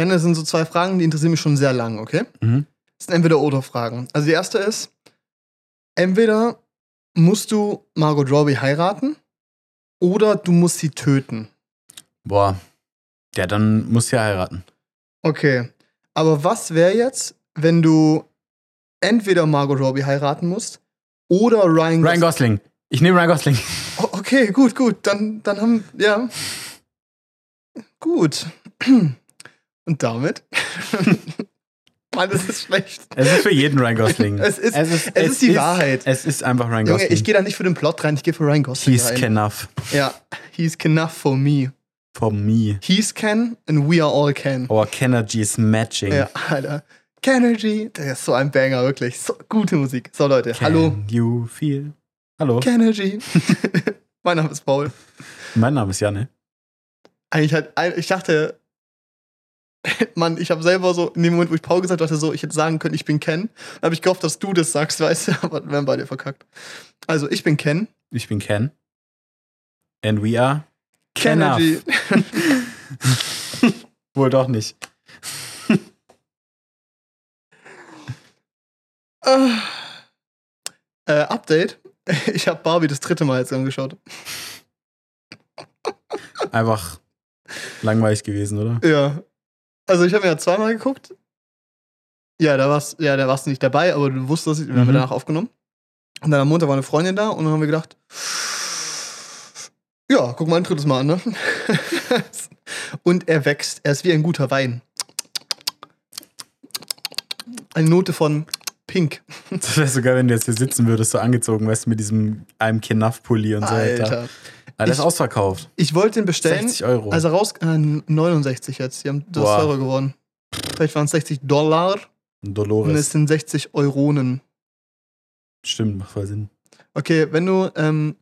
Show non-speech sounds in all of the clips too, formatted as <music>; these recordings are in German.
Ja, das sind so zwei Fragen, die interessieren mich schon sehr lang, okay? Mhm. Das sind entweder oder Fragen. Also die erste ist, entweder musst du Margot Robbie heiraten oder du musst sie töten. Boah. Ja, dann muss ja heiraten. Okay. Aber was wäre jetzt, wenn du entweder Margot Robbie heiraten musst oder Ryan, Ryan Gosling. Ich nehme Ryan Gosling. Okay, gut, gut. Dann, dann haben, ja. Gut. <clears throat> Und damit? <laughs> Mann, das ist schlecht. Es ist für jeden Ryan Gosling. Es ist- es ist die Wahrheit. Es ist einfach Ryan Junge, Gosling. ich gehe da nicht für den Plot rein, ich gehe für Ryan Gosling He's rein. enough Ja, he's enough for me. for me. He's can and we are all can. Our Energy is matching. Ja, Alter. Kenergy, der ist so ein Banger, wirklich. So gute Musik. So, Leute, Can hallo. you feel? Hallo. Kenergy. <laughs> mein Name ist Paul. Mein Name ist Janne. Eigentlich halt, ich dachte, <laughs> Mann, ich habe selber so, in dem Moment, wo ich Paul gesagt hatte, so, ich hätte sagen können, ich bin Ken. Dann habe ich gehofft, dass du das sagst, <laughs> weißt du, aber wir haben beide verkackt. Also, ich bin Ken. Ich bin Ken. And we are Kenergy. <laughs> Wohl doch nicht. Ah. äh, Update. Ich habe Barbie das dritte Mal jetzt angeschaut. Einfach langweilig gewesen, oder? Ja. Also ich habe mir ja zweimal geguckt. Ja, da warst, ja, da warst du nicht dabei, aber du wusstest, wir haben Mhm. danach aufgenommen. Und dann am Montag war eine Freundin da und dann haben wir gedacht, ja, guck mal ein drittes Mal an, ne? <laughs> und er wächst. Er ist wie ein guter Wein. Eine Note von Pink. Das wäre sogar, wenn du jetzt hier sitzen würdest, so angezogen, weißt du, mit diesem einem Knaff-Pulli und so weiter. Alter. Ah, der ist Ich- ausverkauft. Ich wollte den bestellen. 60 Euro. Also raus, äh, 69 jetzt. Die haben das Boah. teurer geworden. Vielleicht waren es 60 Dollar und es Dolores. sind 60 Euronen. Stimmt, macht voll Sinn. Okay, wenn du ähm,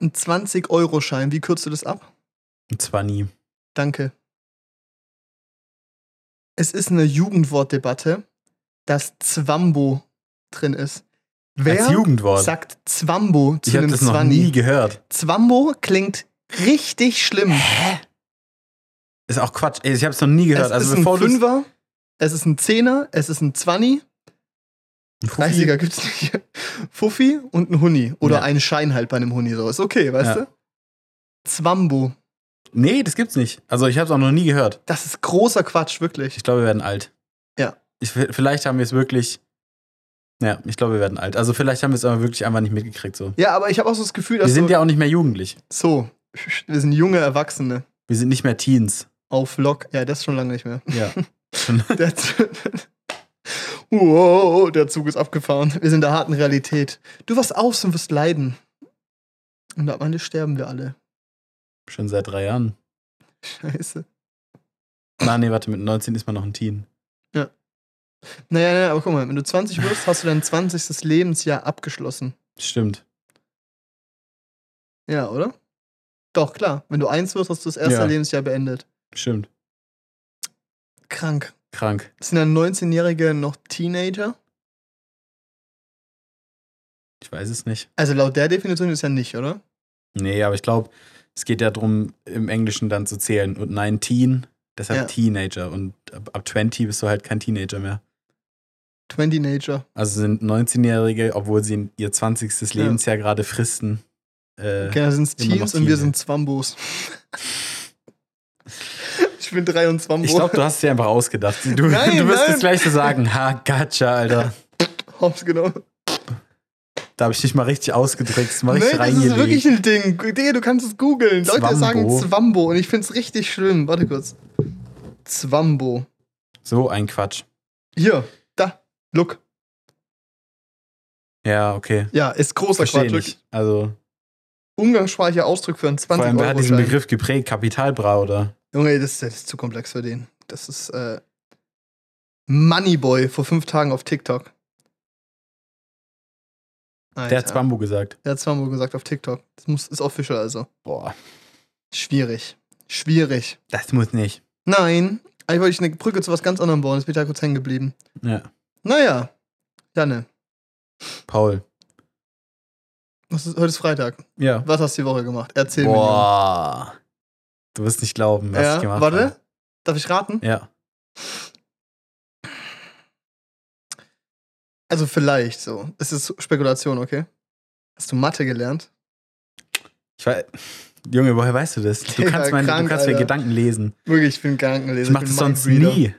einen 20-Euro-Schein, wie kürzt du das ab? Zwar nie. Danke. Es ist eine Jugendwortdebatte, dass Zwambo drin ist. Wer Als Jugendwort. sagt Zwambo zu ich habe einem das noch nie gehört. Zwambo klingt richtig schlimm. Ist auch Quatsch. Ich habe es noch nie gehört. Es also ist ein bevor du Fünfer, es ist ein Zehner, es ist ein Zwanni, 30er gibt's nicht. Fuffi und ein Huni. Oder Ja. ein Schein halt bei einem Huni. So ist okay, weißt Ja. du? Zwambo. Nee, das gibt's nicht. Also ich habe es auch noch nie gehört. Das ist großer Quatsch, wirklich. Ich glaube, wir werden alt. Ja. Ich, vielleicht haben wir es wirklich. Ja, ich glaube, wir werden alt. Also vielleicht haben wir es aber wirklich einfach nicht mitgekriegt so. Ja, aber ich habe auch so das Gefühl, dass Wir sind so, ja auch nicht mehr jugendlich. so, wir sind junge Erwachsene. Wir sind nicht mehr Teens. Auf Lock. Ja, das ist schon lange nicht mehr. Ja. <laughs> Der, <laughs> wow, der Zug ist abgefahren. Wir sind in der harten Realität. Du warst aus und wirst leiden. Und am Ende sterben wir alle. Schon seit drei Jahren. Scheiße. Na, nee, warte, mit 19 ist man noch ein Teen. Naja, naja, aber guck mal, wenn du 20 wirst, hast du dein 20. Lebensjahr abgeschlossen. Stimmt. Ja, oder? Doch, klar. Wenn du eins wirst, hast du das erste Ja. Lebensjahr beendet. Stimmt. Krank. Krank. Sind dann 19-Jährige noch Teenager? Ich weiß es nicht. Also laut der Definition ist ja nicht, oder? Nee, aber ich glaube, es geht ja darum, im Englischen dann zu zählen. Und 19, deshalb Ja. Teenager. Und ab, ab 20 bist du halt kein Teenager mehr. 20 Nature. Also sind 19-Jährige, obwohl sie ihr 20. Ja. Lebensjahr gerade fristen. Äh, Okay, da sind Teens und wir sind Zwambos. ich bin drei und Zwambo. ich glaube, du hast es dir einfach ausgedacht. Du, Nein, du wirst nein. das gleiche sagen. Ha, gotcha, Alter. Hops, genau. Da habe ich dich mal richtig ausgedrückt. Das mal Nein, richtig das ist wirklich ein Ding. Digga, du kannst es googeln. Leute sagen Zwambo und ich find's richtig schlimm. Warte kurz. Zwambo. So ein Quatsch. Hier, look. Ja, okay. Ja, ist großer Verstehe Quatsch. wirklich. nicht. Also, umgangssprachlicher Ausdruck für einen 20 vor allem, wer hat diesen Begriff geprägt? Kapitalbra oder? Junge, das, das ist zu komplex für den. Das ist äh, Moneyboy vor fünf Tagen auf TikTok. Alter. Der hat Zwambo gesagt. Der hat Zwambo gesagt auf TikTok. Das muss, ist official also. Boah, Schwierig. Schwierig. das muss nicht. Nein, eigentlich wollte ich eine Brücke zu was ganz anderem bauen. Jetzt bin ich da kurz hängen geblieben. Ja. Naja, Janne, Paul. was ist, heute ist Freitag. Ja. Was hast du die Woche gemacht? Erzähl mir. Junge. Boah. Du wirst nicht glauben, was ich Ja, gemacht warte. habe. Darf ich raten? Ja. Also vielleicht so. Es ist Spekulation, okay? Hast du Mathe gelernt? Ich weiß, Junge, woher weißt du das? Du <laughs> kannst, meine, krank, du kannst mir. Gedanken lesen. Wirklich, ich bin Krankenleser. Ich mach das sonst nie.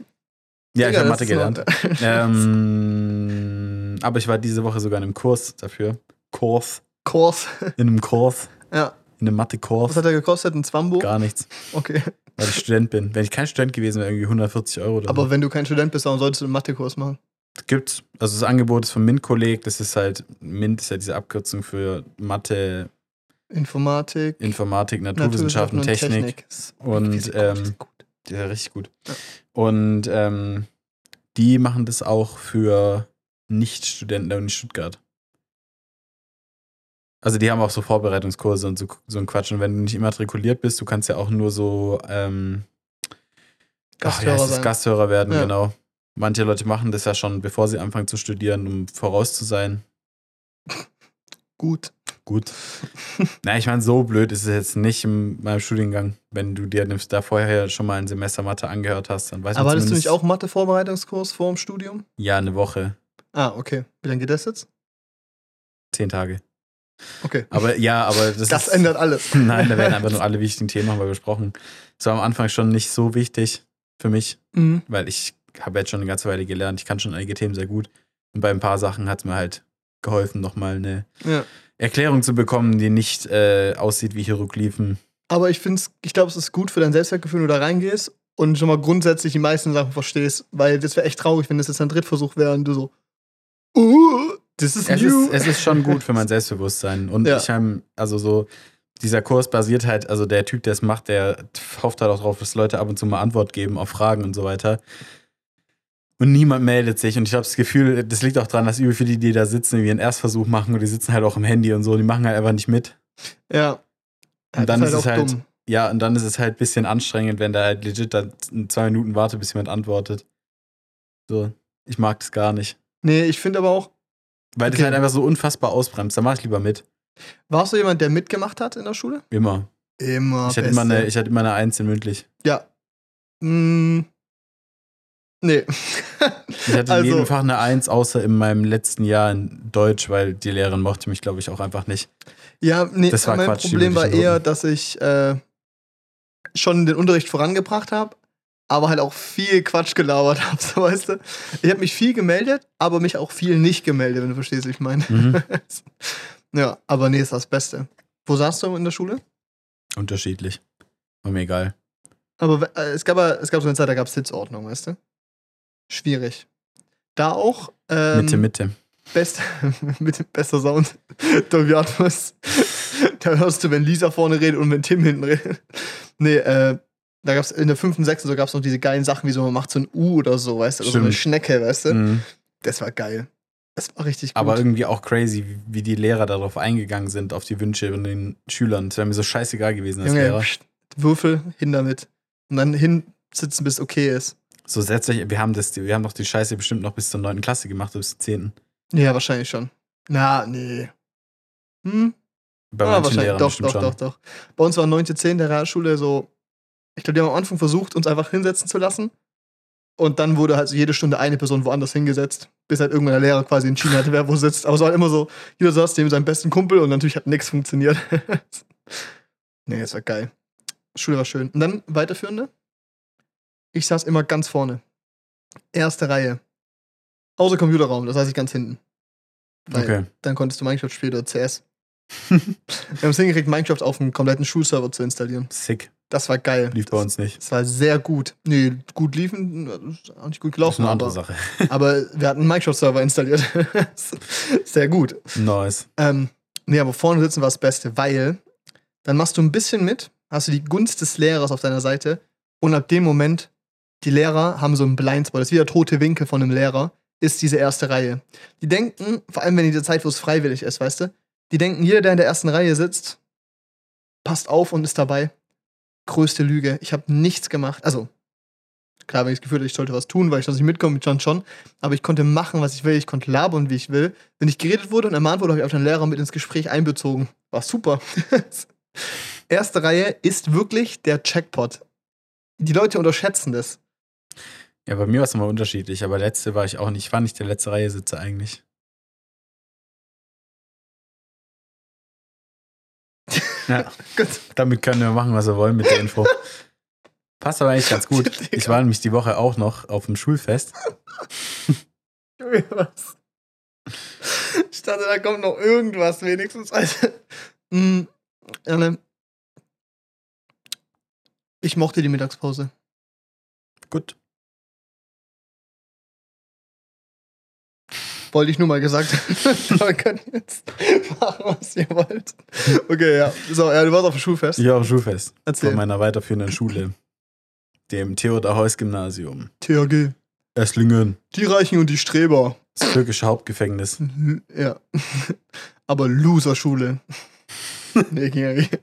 Ja, ich habe Mathe gelernt. <laughs> ähm, aber ich war diese Woche sogar in einem Kurs dafür. Kurs. Kurs. In einem Kurs. <laughs> Ja. In einem Mathe-Kurs. Was hat er gekostet? Ein Zwambo? Gar nichts. Okay. <laughs> Weil ich Student bin. Wenn ich kein Student gewesen wäre, irgendwie 140 Euro oder Aber so. wenn du kein Student bist, warum solltest du einen Mathekurs machen? Gibt's. Also das Angebot ist vom MINT-Kolleg. Das ist halt, MINT ist ja diese Abkürzung für Mathe, Informatik, Informatik, Naturwissenschaften, Technik. Ist- Und, ähm, Ja richtig gut. Ja. Und ähm, die machen das auch für Nicht-Studenten der Uni Stuttgart. Also die haben auch so Vorbereitungskurse und so, so ein Quatsch. Und wenn du nicht immatrikuliert bist, du kannst ja auch nur so ähm, ach, Gasthörer heißt das? sein. Gasthörer werden, Ja. genau. Manche Leute machen das ja schon, bevor sie anfangen zu studieren, um voraus zu sein. Gut. Gut. Na, ich meine, so blöd ist es jetzt nicht in meinem Studiengang. Wenn du dir da vorher schon mal ein Semester Mathe angehört hast, dann weißt Aber du hattest du nicht auch Mathe-Vorbereitungskurs vor dem Studium? Ja, eine Woche, Ah, okay. Wie lange geht das jetzt? zehn Tage. Okay. Aber ja, aber das, Das ist, ändert alles. <laughs> Nein, da werden einfach nur alle wichtigen Themen nochmal besprochen. Das war am Anfang schon nicht so wichtig für mich, Mhm. weil ich habe jetzt schon eine ganze Weile gelernt. Ich kann schon einige Themen sehr gut. Und bei ein paar Sachen hat es mir halt geholfen, nochmal eine Ja. Erklärung zu bekommen, die nicht äh, aussieht wie Hieroglyphen. Aber ich finde ich glaube, es ist gut für dein Selbstwertgefühl, wenn du da reingehst und schon mal grundsätzlich die meisten Sachen verstehst, weil das wäre echt traurig, wenn das jetzt ein Drittversuch wäre und du so, uh, das ist Es new. ist, es ist schon gut für mein Selbstbewusstsein. Und Ja. ich habe, also so, dieser Kurs basiert halt, also der Typ, der es macht, der hofft halt auch drauf, dass Leute ab und zu mal Antwort geben auf Fragen und so weiter. Und niemand meldet sich. Und ich habe das Gefühl, das liegt auch daran, dass über viele, die da sitzen, irgendwie einen Erstversuch machen und die sitzen halt auch im Handy und so. Die machen halt einfach nicht mit. ja. Und dann ist es halt- dumm. Ja, und dann ist es halt ein bisschen anstrengend, wenn da halt legit dann zwei Minuten warte, bis jemand antwortet. So, ich mag das gar nicht. Nee, ich finde aber auch, Weil das Okay. halt einfach so unfassbar ausbremst. Da mach ich lieber mit. warst du jemand, der mitgemacht hat in der Schule? Immer. Immer. Ich hatte, Beste. immer eine, ich hatte immer eine Eins in mündlich. ja. Mm, nee. Ich hatte Also- in jedem Fach eine Eins, außer in meinem letzten Jahr in Deutsch, weil die Lehrerin mochte mich, glaube ich, auch einfach nicht. Ja, nee, Das war mein Quatsch, Problem war eher, Noten. dass ich äh, schon den Unterricht vorangebracht habe, aber halt auch viel Quatsch gelabert <laughs> habe, so weißt du. Ich habe mich viel gemeldet, aber mich auch viel nicht gemeldet, wenn du verstehst, was ich meine. Mhm. <laughs> ja, aber nee, ist das Beste. Wo saßt du in der Schule? Unterschiedlich. War mir egal. Aber äh, es gab, es gab so eine Zeit, da gab es Sitzordnung, weißt du? Schwierig. Da auch. Ähm, Mitte, Mitte. Best, <laughs> mit dem bester Sound. Dolby Atmos. da hörst du, wenn Lisa vorne redet und wenn Tim hinten redet. Nee, äh, da gab's in der fünften, sechsten so gab's noch diese geilen Sachen, wie so man macht so ein U oder so, weißt du? Oder so eine. Schnecke, weißt du? Mhm. Das war geil. Das war richtig gut. Aber irgendwie auch crazy, wie- wie die Lehrer darauf eingegangen sind, auf die Wünsche von den Schülern. Das wäre mir so scheißegal gewesen als Junge, Lehrer. pst, Würfel, hin damit. Und dann hinsitzen, bis okay ist. So setzt euch, wir haben das, wir haben doch die Scheiße bestimmt noch bis zur 9. Klasse gemacht, bis zur 10. Ja, wahrscheinlich schon. Na, nee. Hm? Bei ah, manchen. Lehrern Doch, doch, schon. doch, doch. Bei uns war 9. 10 der Realschule so. Ich glaube, die haben am Anfang versucht, uns einfach hinsetzen zu lassen. Und dann wurde halt so jede Stunde eine Person woanders hingesetzt, bis halt irgendwann der Lehrer quasi entschieden hatte, wer wo sitzt. Aber es war halt immer so, jeder saß neben seinem besten Kumpel und natürlich hat nichts funktioniert. <laughs> nee, es war geil. Schule war schön. Und dann weiterführende. Ich saß immer ganz vorne. Erste Reihe. Außer Computerraum, das saß ich ganz hinten. Weil Okay. dann konntest du Minecraft spielen oder CS. <laughs> Wir haben es hingekriegt, Minecraft auf einem kompletten Schulserver zu installieren. Sick. Das war geil. Lief bei uns nicht. Das war sehr gut. Nee, gut liefen, das ist auch nicht gut Das ist gelaufen, eine andere aber, Sache. <laughs> aber wir hatten einen Minecraft-Server installiert. <laughs> sehr gut. Nice. Ähm, nee, aber vorne sitzen war das Beste, weil dann machst du ein bisschen mit, hast du die Gunst des Lehrers auf deiner Seite und ab dem Moment, die Lehrer haben so einen Blindspot, das ist wie der tote Winkel von einem Lehrer, ist diese erste Reihe. Die denken, vor allem wenn dieser Zeit, wo es freiwillig ist, weißt du, die denken, jeder, der in der ersten Reihe sitzt, passt auf und ist dabei. Größte Lüge. Ich habe nichts gemacht. Also, klar, wenn ich das Gefühl hatte, ich sollte was tun, weil ich sonst nicht mitkomme mit John schon. Aber ich konnte machen, was ich will. Ich konnte labern, wie ich will. Wenn ich geredet wurde und ermahnt wurde, habe ich auch den Lehrer mit ins Gespräch einbezogen. War super. <laughs> Erste Reihe ist wirklich der Checkpot. Die Leute unterschätzen das. Ja, bei mir war es immer unterschiedlich, aber letzte war ich auch nicht. Ich war nicht der letzte Reihe Sitzer eigentlich. Ja, <laughs> Gut. damit können wir machen, was wir wollen mit der Info. Passt aber eigentlich ganz gut. <laughs> Ich war nämlich die Woche auch noch auf dem Schulfest. Was? <laughs> Ich dachte, da kommt noch irgendwas wenigstens. Also, Anne, ich mochte die Mittagspause. Gut. Wollte ich nur mal gesagt haben. <laughs> Könnt ihr jetzt machen, was ihr wollt. Okay, ja. So, ja, du warst auf dem Schulfest. Ich war auf dem Schulfest Erzähl. von meiner weiterführenden Schule, dem Theodor-Heuss-Gymnasium. THG. Esslingen. Die Reichen und die Streber. Das türkische Hauptgefängnis. Ja. Aber Loser-Schule. <laughs> nee, ging ja nicht.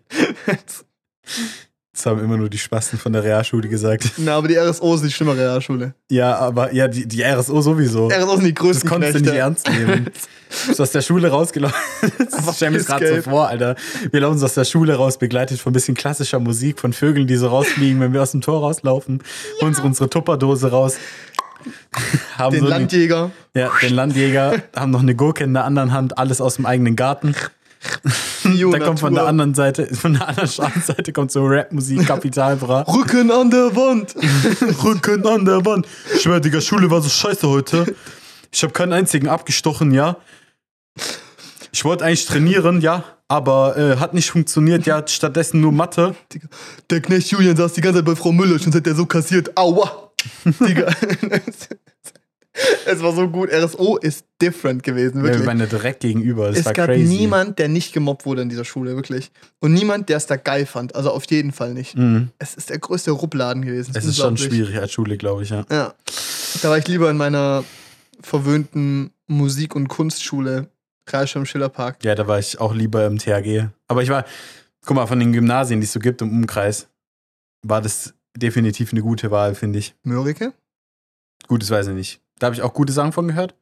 Das haben immer nur die Spasten von der Realschule gesagt. Na, aber die RSO ist die schlimmere Realschule. Ja, aber ja, die, die RSO sowieso. RSO sind die Das größten konntest du Knechte. nicht ernst nehmen. <laughs> Du bist aus der Schule rausgelaufen. Aber Ich stell mir das gerade so vor, Alter. Wir laufen so aus der Schule raus, begleitet von ein bisschen klassischer Musik, von Vögeln, die so rausfliegen, wenn wir aus dem Tor rauslaufen. Holen uns unsere Tupperdose raus. <laughs> haben Den so eine- Landjäger. ja, den Landjäger, haben noch eine Gurke in der anderen Hand, alles aus dem eigenen Garten. <laughs> Da kommt von der anderen Seite, von der anderen Straßenseite kommt so Rapmusik, Kapitalbra. <laughs> Rücken an der Wand. <laughs> Rücken an der Wand. Ich schwör, Digga, Schule war so scheiße heute. Ich habe keinen einzigen abgestochen, ja. Ich wollte eigentlich trainieren, ja, aber äh, hat nicht funktioniert, ja, stattdessen nur Mathe. Digga. Der Knecht Julian saß die ganze Zeit bei Frau Müller, schon hat der so kassiert. Aua. Digga. Es war so gut. RSO ist different gewesen, Wir wirklich. waren ja direkt gegenüber, das es gab crazy. niemand, der nicht gemobbt wurde in dieser Schule, wirklich. Und niemand, der es da geil fand. Also auf jeden Fall nicht. Mhm. Es ist der größte Ruppladen gewesen. Es ist schon schwierig als Schule, glaube ich, ja. Ja. Da war ich lieber in meiner verwöhnten Musik- und Kunstschule, Realschirm Schillerpark. Ja, da war ich auch lieber im THG. Aber ich war, guck mal, von den Gymnasien, die es so gibt im Umkreis, war das definitiv eine gute Wahl, finde ich. Mörike? Gut, das weiß ich nicht. Da habe ich auch gute Sachen von gehört.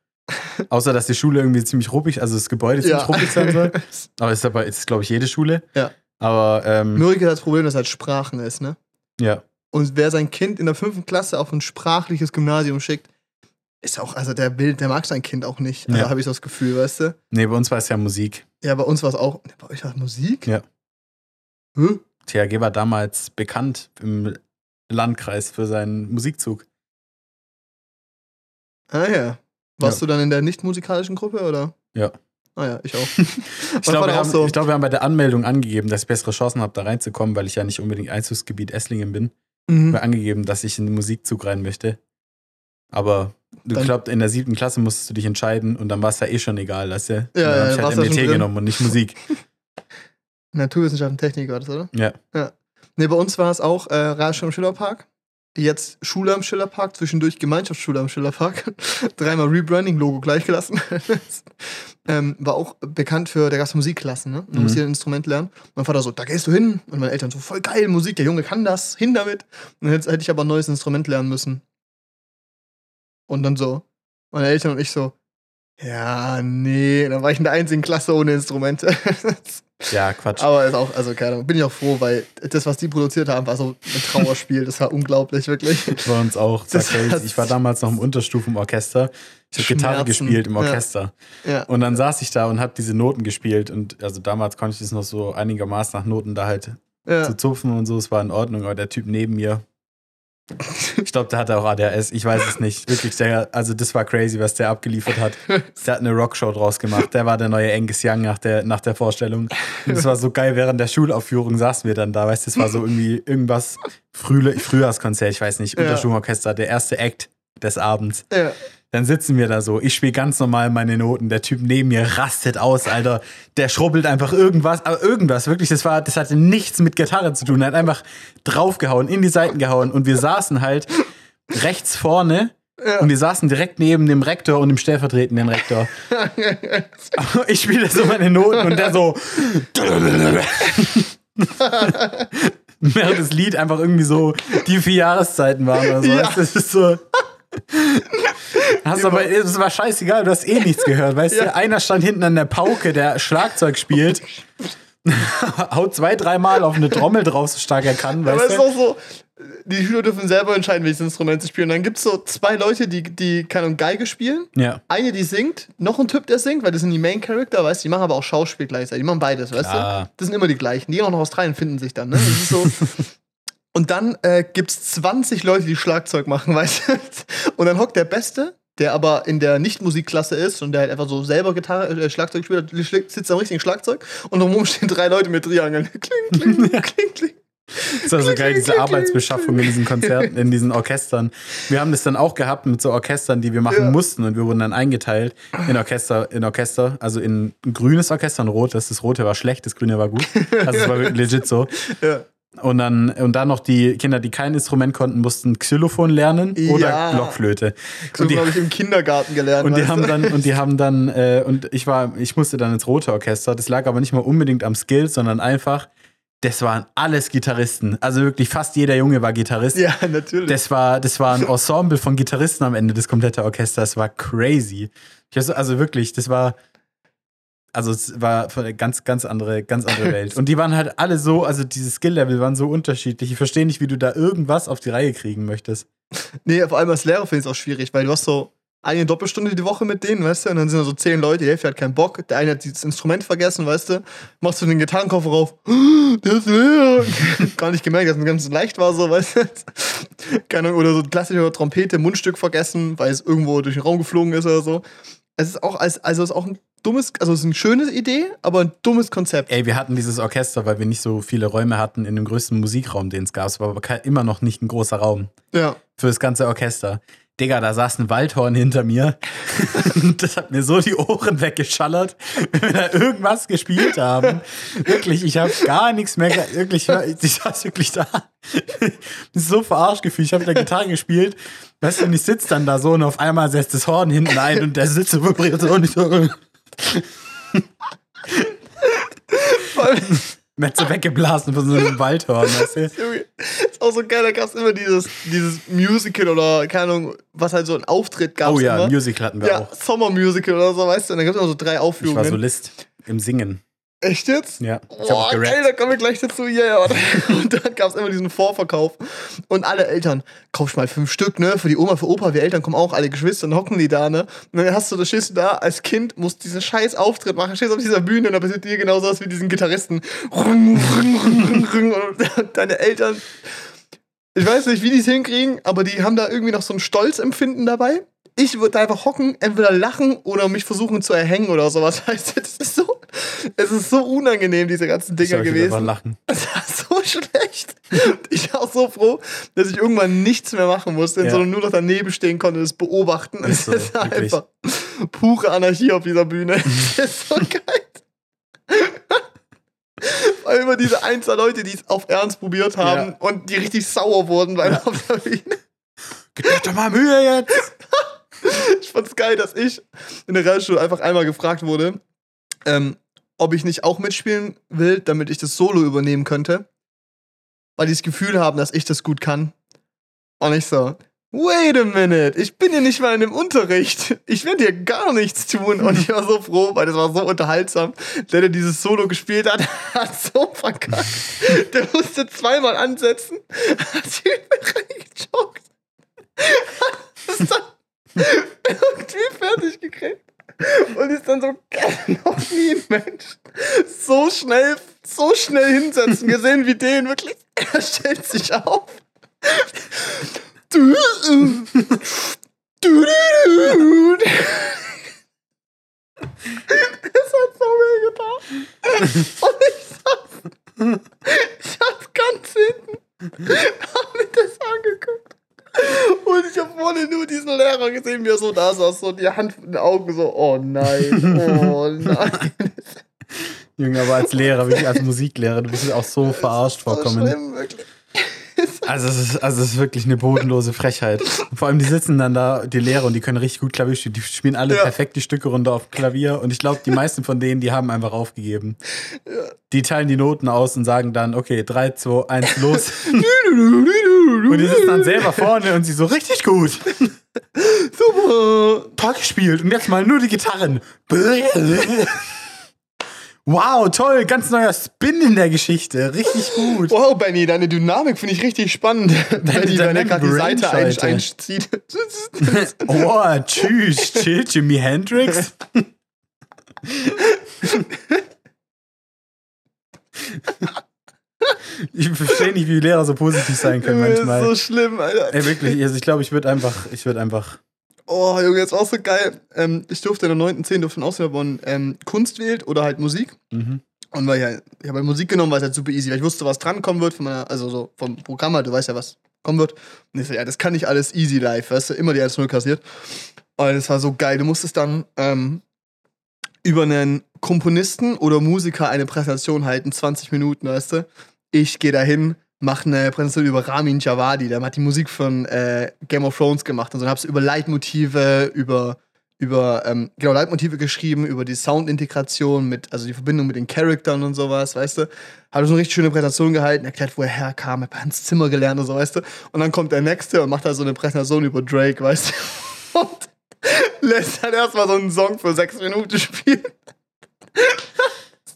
Außer, dass die Schule irgendwie ziemlich ruppig, also das Gebäude ziemlich ruppig sein soll. <laughs> Aber ist dabei, ist glaube ich jede Schule. Ja. Aber, ähm, Mörike hat das Problem, dass halt Sprachen ist, ne? ja. Und wer sein Kind in der fünften Klasse auf ein sprachliches Gymnasium schickt, ist auch, also der will, der mag sein Kind auch nicht. Also Ja. habe ich so das Gefühl, weißt du? Nee, bei uns war es ja Musik. Ja, bei uns war es auch. Bei euch war es Musik? Ja. Hä? THG war damals bekannt im Landkreis für seinen Musikzug. Ah ja. Warst Ja. du dann in der nicht musikalischen Gruppe oder? Ja. Ah ja, ich auch. <laughs> Ich glaube, wir, haben- ich glaub, wir haben bei der Anmeldung angegeben, dass ich bessere Chancen habe, da reinzukommen, weil ich ja nicht unbedingt Einzugsgebiet Esslingen bin. Mhm. Wir haben angegeben, dass ich in den Musikzug rein möchte. Aber du glaubst, in der siebten Klasse musstest du dich entscheiden und dann war es ja eh schon egal, weißt du? Ja, ja, ich halt ja schon MDT genommen und nicht Musik. <laughs> Naturwissenschaften, Technik war das, oder? Ja. Ne, bei uns war es auch äh, am Schillerpark. Jetzt Schule am Schillerpark, zwischendurch Gemeinschaftsschule am Schillerpark. <laughs> Dreimal Rebranding-Logo gleich gelassen. <laughs> ähm, war auch bekannt für, der gab's Musikklassen, ne? Man Mhm. muss hier ein Instrument lernen. Mein Vater so, da gehst du hin. Und meine Eltern so, voll geil, Musik, der Junge kann das, hin damit. Und jetzt hätte ich aber ein neues Instrument lernen müssen. Und dann so, meine Eltern und ich so, ja, nee. Dann war ich in der einzigen Klasse ohne Instrumente. <laughs> Ja, Quatsch. Aber ist auch, also keine Ahnung, bin ich auch froh, weil das, was die produziert haben, war so ein Trauerspiel. Das war unglaublich, wirklich. Bei uns auch. Ich war damals noch im Unterstufenorchester. Ich habe Gitarre gespielt im Ja. Orchester. Ja. Und dann saß ich da und habe diese Noten gespielt. Und also damals konnte ich das noch so einigermaßen nach Noten da halt ja. zu zupfen und so. Es war in Ordnung. Aber der Typ neben mir, ich glaube, der hatte auch ADHS. Ich weiß es nicht. Wirklich, der, also das war crazy, was der abgeliefert hat. Der hat eine Rockshow draus gemacht. Der war der neue Angus Young nach der, nach der Vorstellung. Und das war so geil. Während der Schulaufführung saßen wir dann da. Weißt du, das war so irgendwie irgendwas Frühle, Frühjahrskonzert, ich weiß nicht, Ja. Unterschulorchester, der erste Act des Abends. ja. Dann sitzen wir da so. Ich spiele ganz normal meine Noten. Der Typ neben mir rastet aus, Alter. Der schrubbelt einfach irgendwas, aber irgendwas. Wirklich, das war, das hatte nichts mit Gitarre zu tun. Er hat einfach draufgehauen, in die Seiten gehauen. Und wir saßen halt rechts vorne. Ja. Und wir saßen direkt neben dem Rektor und dem stellvertretenden Rektor. <laughs> ich spiele so meine Noten und der so. Während das Lied einfach irgendwie so die vier Jahreszeiten waren oder so. Ja. Das ist so. Hast aber, es war scheißegal, du hast eh nichts <laughs> gehört, weißt Ja. du? Einer stand hinten an der Pauke, der Schlagzeug spielt, <laughs> haut zwei, dreimal auf eine Trommel drauf, so stark er kann, Aber weißt es ist auch so, die Schüler dürfen selber entscheiden, welches Instrument sie spielen. Und dann gibt es so zwei Leute, die, die keine Ahnung, Geige spielen. Ja. Eine, die singt, noch ein Typ, der singt, weil das sind die Main Character, weißt du, die machen aber auch Schauspiel gleichzeitig. Die machen beides, weißt Klar. du? Das sind immer die gleichen. Die auch nach Australien finden sich dann, ne? Das ist so. <laughs> Und dann äh, gibt es 20 Leute, die Schlagzeug machen, <laughs> weißt du? Und dann hockt der Beste, der aber in der Nicht-Musikklasse ist und der halt einfach so selber Gitarre, äh, Schlagzeug spielt, sitzt am richtigen Schlagzeug und drumherum stehen drei Leute mit Triangeln. <laughs> Kling, kling, <laughs> kling, kling. Das war so geil, diese Arbeitsbeschaffung in diesen Konzerten, in diesen Orchestern. Wir haben das dann auch gehabt mit so Orchestern, die wir machen Ja. mussten und wir wurden dann eingeteilt in Orchester, in Orchester, also in ein grünes Orchester, ein rotes. Das rote war schlecht, das grüne war gut. Also es war legit so. Ja. Und dann, und dann noch die Kinder, die kein Instrument konnten, mussten Xylophon lernen oder Ja. Blockflöte. So Und die, habe ich im Kindergarten gelernt. und die haben du? dann, und die haben dann, äh, und ich war, ich musste dann ins rote Orchester. Das lag aber nicht mal unbedingt am Skill, sondern einfach, das waren alles Gitarristen. Also wirklich fast jeder Junge war Gitarrist. Ja, natürlich. Das war, das war ein <laughs> Ensemble von Gitarristen am Ende, das komplette Orchester. Das war crazy. Ich also wirklich, das war. Also es war eine ganz, ganz andere, ganz andere Welt. <laughs> Und die waren halt alle so, also diese Skill-Level waren so unterschiedlich. Ich verstehe nicht, wie du da irgendwas auf die Reihe kriegen möchtest. <laughs> Nee, vor allem als Lehrer finde ich es auch schwierig, weil du hast so eine Doppelstunde die Woche mit denen, weißt du, und dann sind da so zehn Leute, die Hälfte hat keinen Bock, der eine hat dieses Instrument vergessen, weißt du, machst du den Gitarrenkoffer rauf, <gasps> der ist leer. <laughs> Gar nicht gemerkt, dass es ganz leicht war, so, weißt du. Keine Ahnung, oder so klassische Trompete, Mundstück vergessen, weil es irgendwo durch den Raum geflogen ist oder so. Es ist auch, als- also es ist auch ein dummes, also es ist eine schöne Idee, aber ein dummes Konzept. Ey, wir hatten dieses Orchester, weil wir nicht so viele Räume hatten in dem größten Musikraum, den es gab. Es war aber immer noch nicht ein großer Raum Ja. für das ganze Orchester. Digga, da saß ein Waldhorn hinter mir. <laughs> <laughs> Das hat mir so die Ohren weggeschallert, wenn wir da irgendwas gespielt haben. Wirklich, ich habe gar nichts mehr. Wirklich, ich saß wirklich da. <laughs> So verarscht gefühlt. Ich habe mit der Gitarre gespielt. Weißt du, und ich sitze dann da so und auf einmal setzt das Horn hinten ein und der sitzt so vibriert so und ich so. <laughs> Mir hat so weggeblasen von so einem Waldhorn, weißt du? <laughs> Ist auch so geil, da gab es immer dieses, dieses Musical oder, keine Ahnung, was halt so ein Auftritt gab. Oh ja, immer. Musical hatten wir Ja, auch. Sommermusical oder so, weißt du, und dann gab es immer so drei Ich Aufführungen. war Solist im Singen. Echt jetzt? Ja, ich Boah, geil, da kommen wir gleich dazu. Ja, ja. warte. <laughs> Und dann gab es immer diesen Vorverkauf. Und alle Eltern, kauf mal fünf Stück, ne? Für die Oma, für Opa, wir Eltern kommen auch, alle Geschwister, dann hocken die da, ne? Und dann hast du, da stehst du da als Kind, musst diesen scheiß Auftritt machen, stehst auf dieser Bühne und da passiert dir genauso was wie diesen Gitarristen. Rung, rung, rung, rung, Und <laughs> deine Eltern, ich weiß nicht, wie die es hinkriegen, aber die haben da irgendwie noch so ein Stolzempfinden dabei. Ich würde einfach hocken, entweder lachen oder mich versuchen zu erhängen oder sowas. <laughs> Heißt, das ist so, es ist so unangenehm, diese ganzen Ich Dinger einfach gewesen. lachen. <laughs> Es war so schlecht. Und Ich war auch so froh, dass ich irgendwann nichts mehr machen musste, Ja. sondern nur noch daneben stehen konnte, das beobachten. Ist so, <laughs> es war wirklich. einfach pure Anarchie auf dieser Bühne. <laughs> Das ist so geil. Weil immer diese Einzel Leute, die es auf Ernst probiert haben Ja. und die richtig sauer wurden beim Ja. auf der Bühne. Gib doch mal Mühe jetzt! Ich fand's geil, dass ich in der Realschule einfach einmal gefragt wurde, ähm, ob ich nicht auch mitspielen will, damit ich das Solo übernehmen könnte. Weil die das Gefühl haben, dass ich das gut kann. Und ich so, wait a minute, ich bin hier nicht mal in dem Unterricht. Ich werde hier gar nichts tun. Und ich war so froh, weil das war so unterhaltsam. Der, der dieses Solo gespielt hat, <laughs> hat so verkackt. Der musste zweimal ansetzen, hat übel gejoked. Hat es dann <laughs> irgendwie fertig gekriegt. <laughs> Und ist dann so noch nie ein Mensch so schnell, so schnell hinsetzen gesehen wie den. Wirklich, er stellt sich auf. Du, du, du. Das hat so weh getan. Und ich saß, ich saß ganz hinten, hab mir das angeguckt. Und ich habe vorne nur diesen Lehrer gesehen, wie er so da saß, so die Hand in den Augen, so, oh nein, oh <laughs> nein. Junge, aber als Lehrer, wirklich als Musiklehrer, du bist auch so verarscht So vorkommen. schlimm, wirklich. Also es, ist, also es ist wirklich eine bodenlose Frechheit. Vor allem, die sitzen dann da, die Lehrer, und die können richtig gut Klavier spielen. Die spielen alle Ja. perfekt die Stücke runter auf Klavier. Und ich glaube, die meisten von denen, die haben einfach aufgegeben. Die teilen die Noten aus und sagen dann, okay, 3, 2, 1, los. Und die sitzen dann selber vorne und sie so richtig gut. Super. Toll gespielt. Und jetzt mal nur die Gitarren. <laughs> Wow, toll, ganz neuer Spin in der Geschichte. Richtig gut. Wow, Benny, deine Dynamik finde ich richtig spannend. Benny, <laughs> wenn er gerade die Seite ein, einzieht. <laughs> <laughs> Oh, tschüss, chill, Jimi Hendrix. Ich verstehe nicht, wie Lehrer so positiv sein können Das ist so manchmal. schlimm, Alter. Ey, wirklich, also ich glaube, ich würde einfach, ich würde einfach. Oh, Junge, jetzt auch so geil. Ähm, ich durfte in der 9.10. durfte in Ausländer ähm, Kunst wählt oder halt Musik. Mhm. Und weil ich, halt, ich habe halt Musik genommen, weil es halt super easy, weil ich wusste, was dran kommen wird von meiner, also so vom Programm halt, du weißt ja, was kommen wird. Und ich so, ja, das kann nicht alles easy live, weißt du, immer die 1-0 kassiert. Und das war so geil. Du musstest dann ähm, über einen Komponisten oder Musiker eine Präsentation halten, 20 Minuten, weißt du. Ich gehe dahin, mache eine Präsentation über Ramin Javadi, der hat die Musik von äh, Game of Thrones gemacht und so. Dann hab's über Leitmotive, über über ähm, genau Leitmotive geschrieben, über die Soundintegration mit, also die Verbindung mit den Charaktern und sowas, weißt du. Hat so eine richtig schöne Präsentation gehalten, erklärt, wo er herkam, hat Hans Zimmer gelernt und so, weißt du. Und dann kommt der Nächste und macht da so eine Präsentation über Drake, weißt du. <laughs> Und lässt dann erstmal so einen Song für sechs Minuten spielen.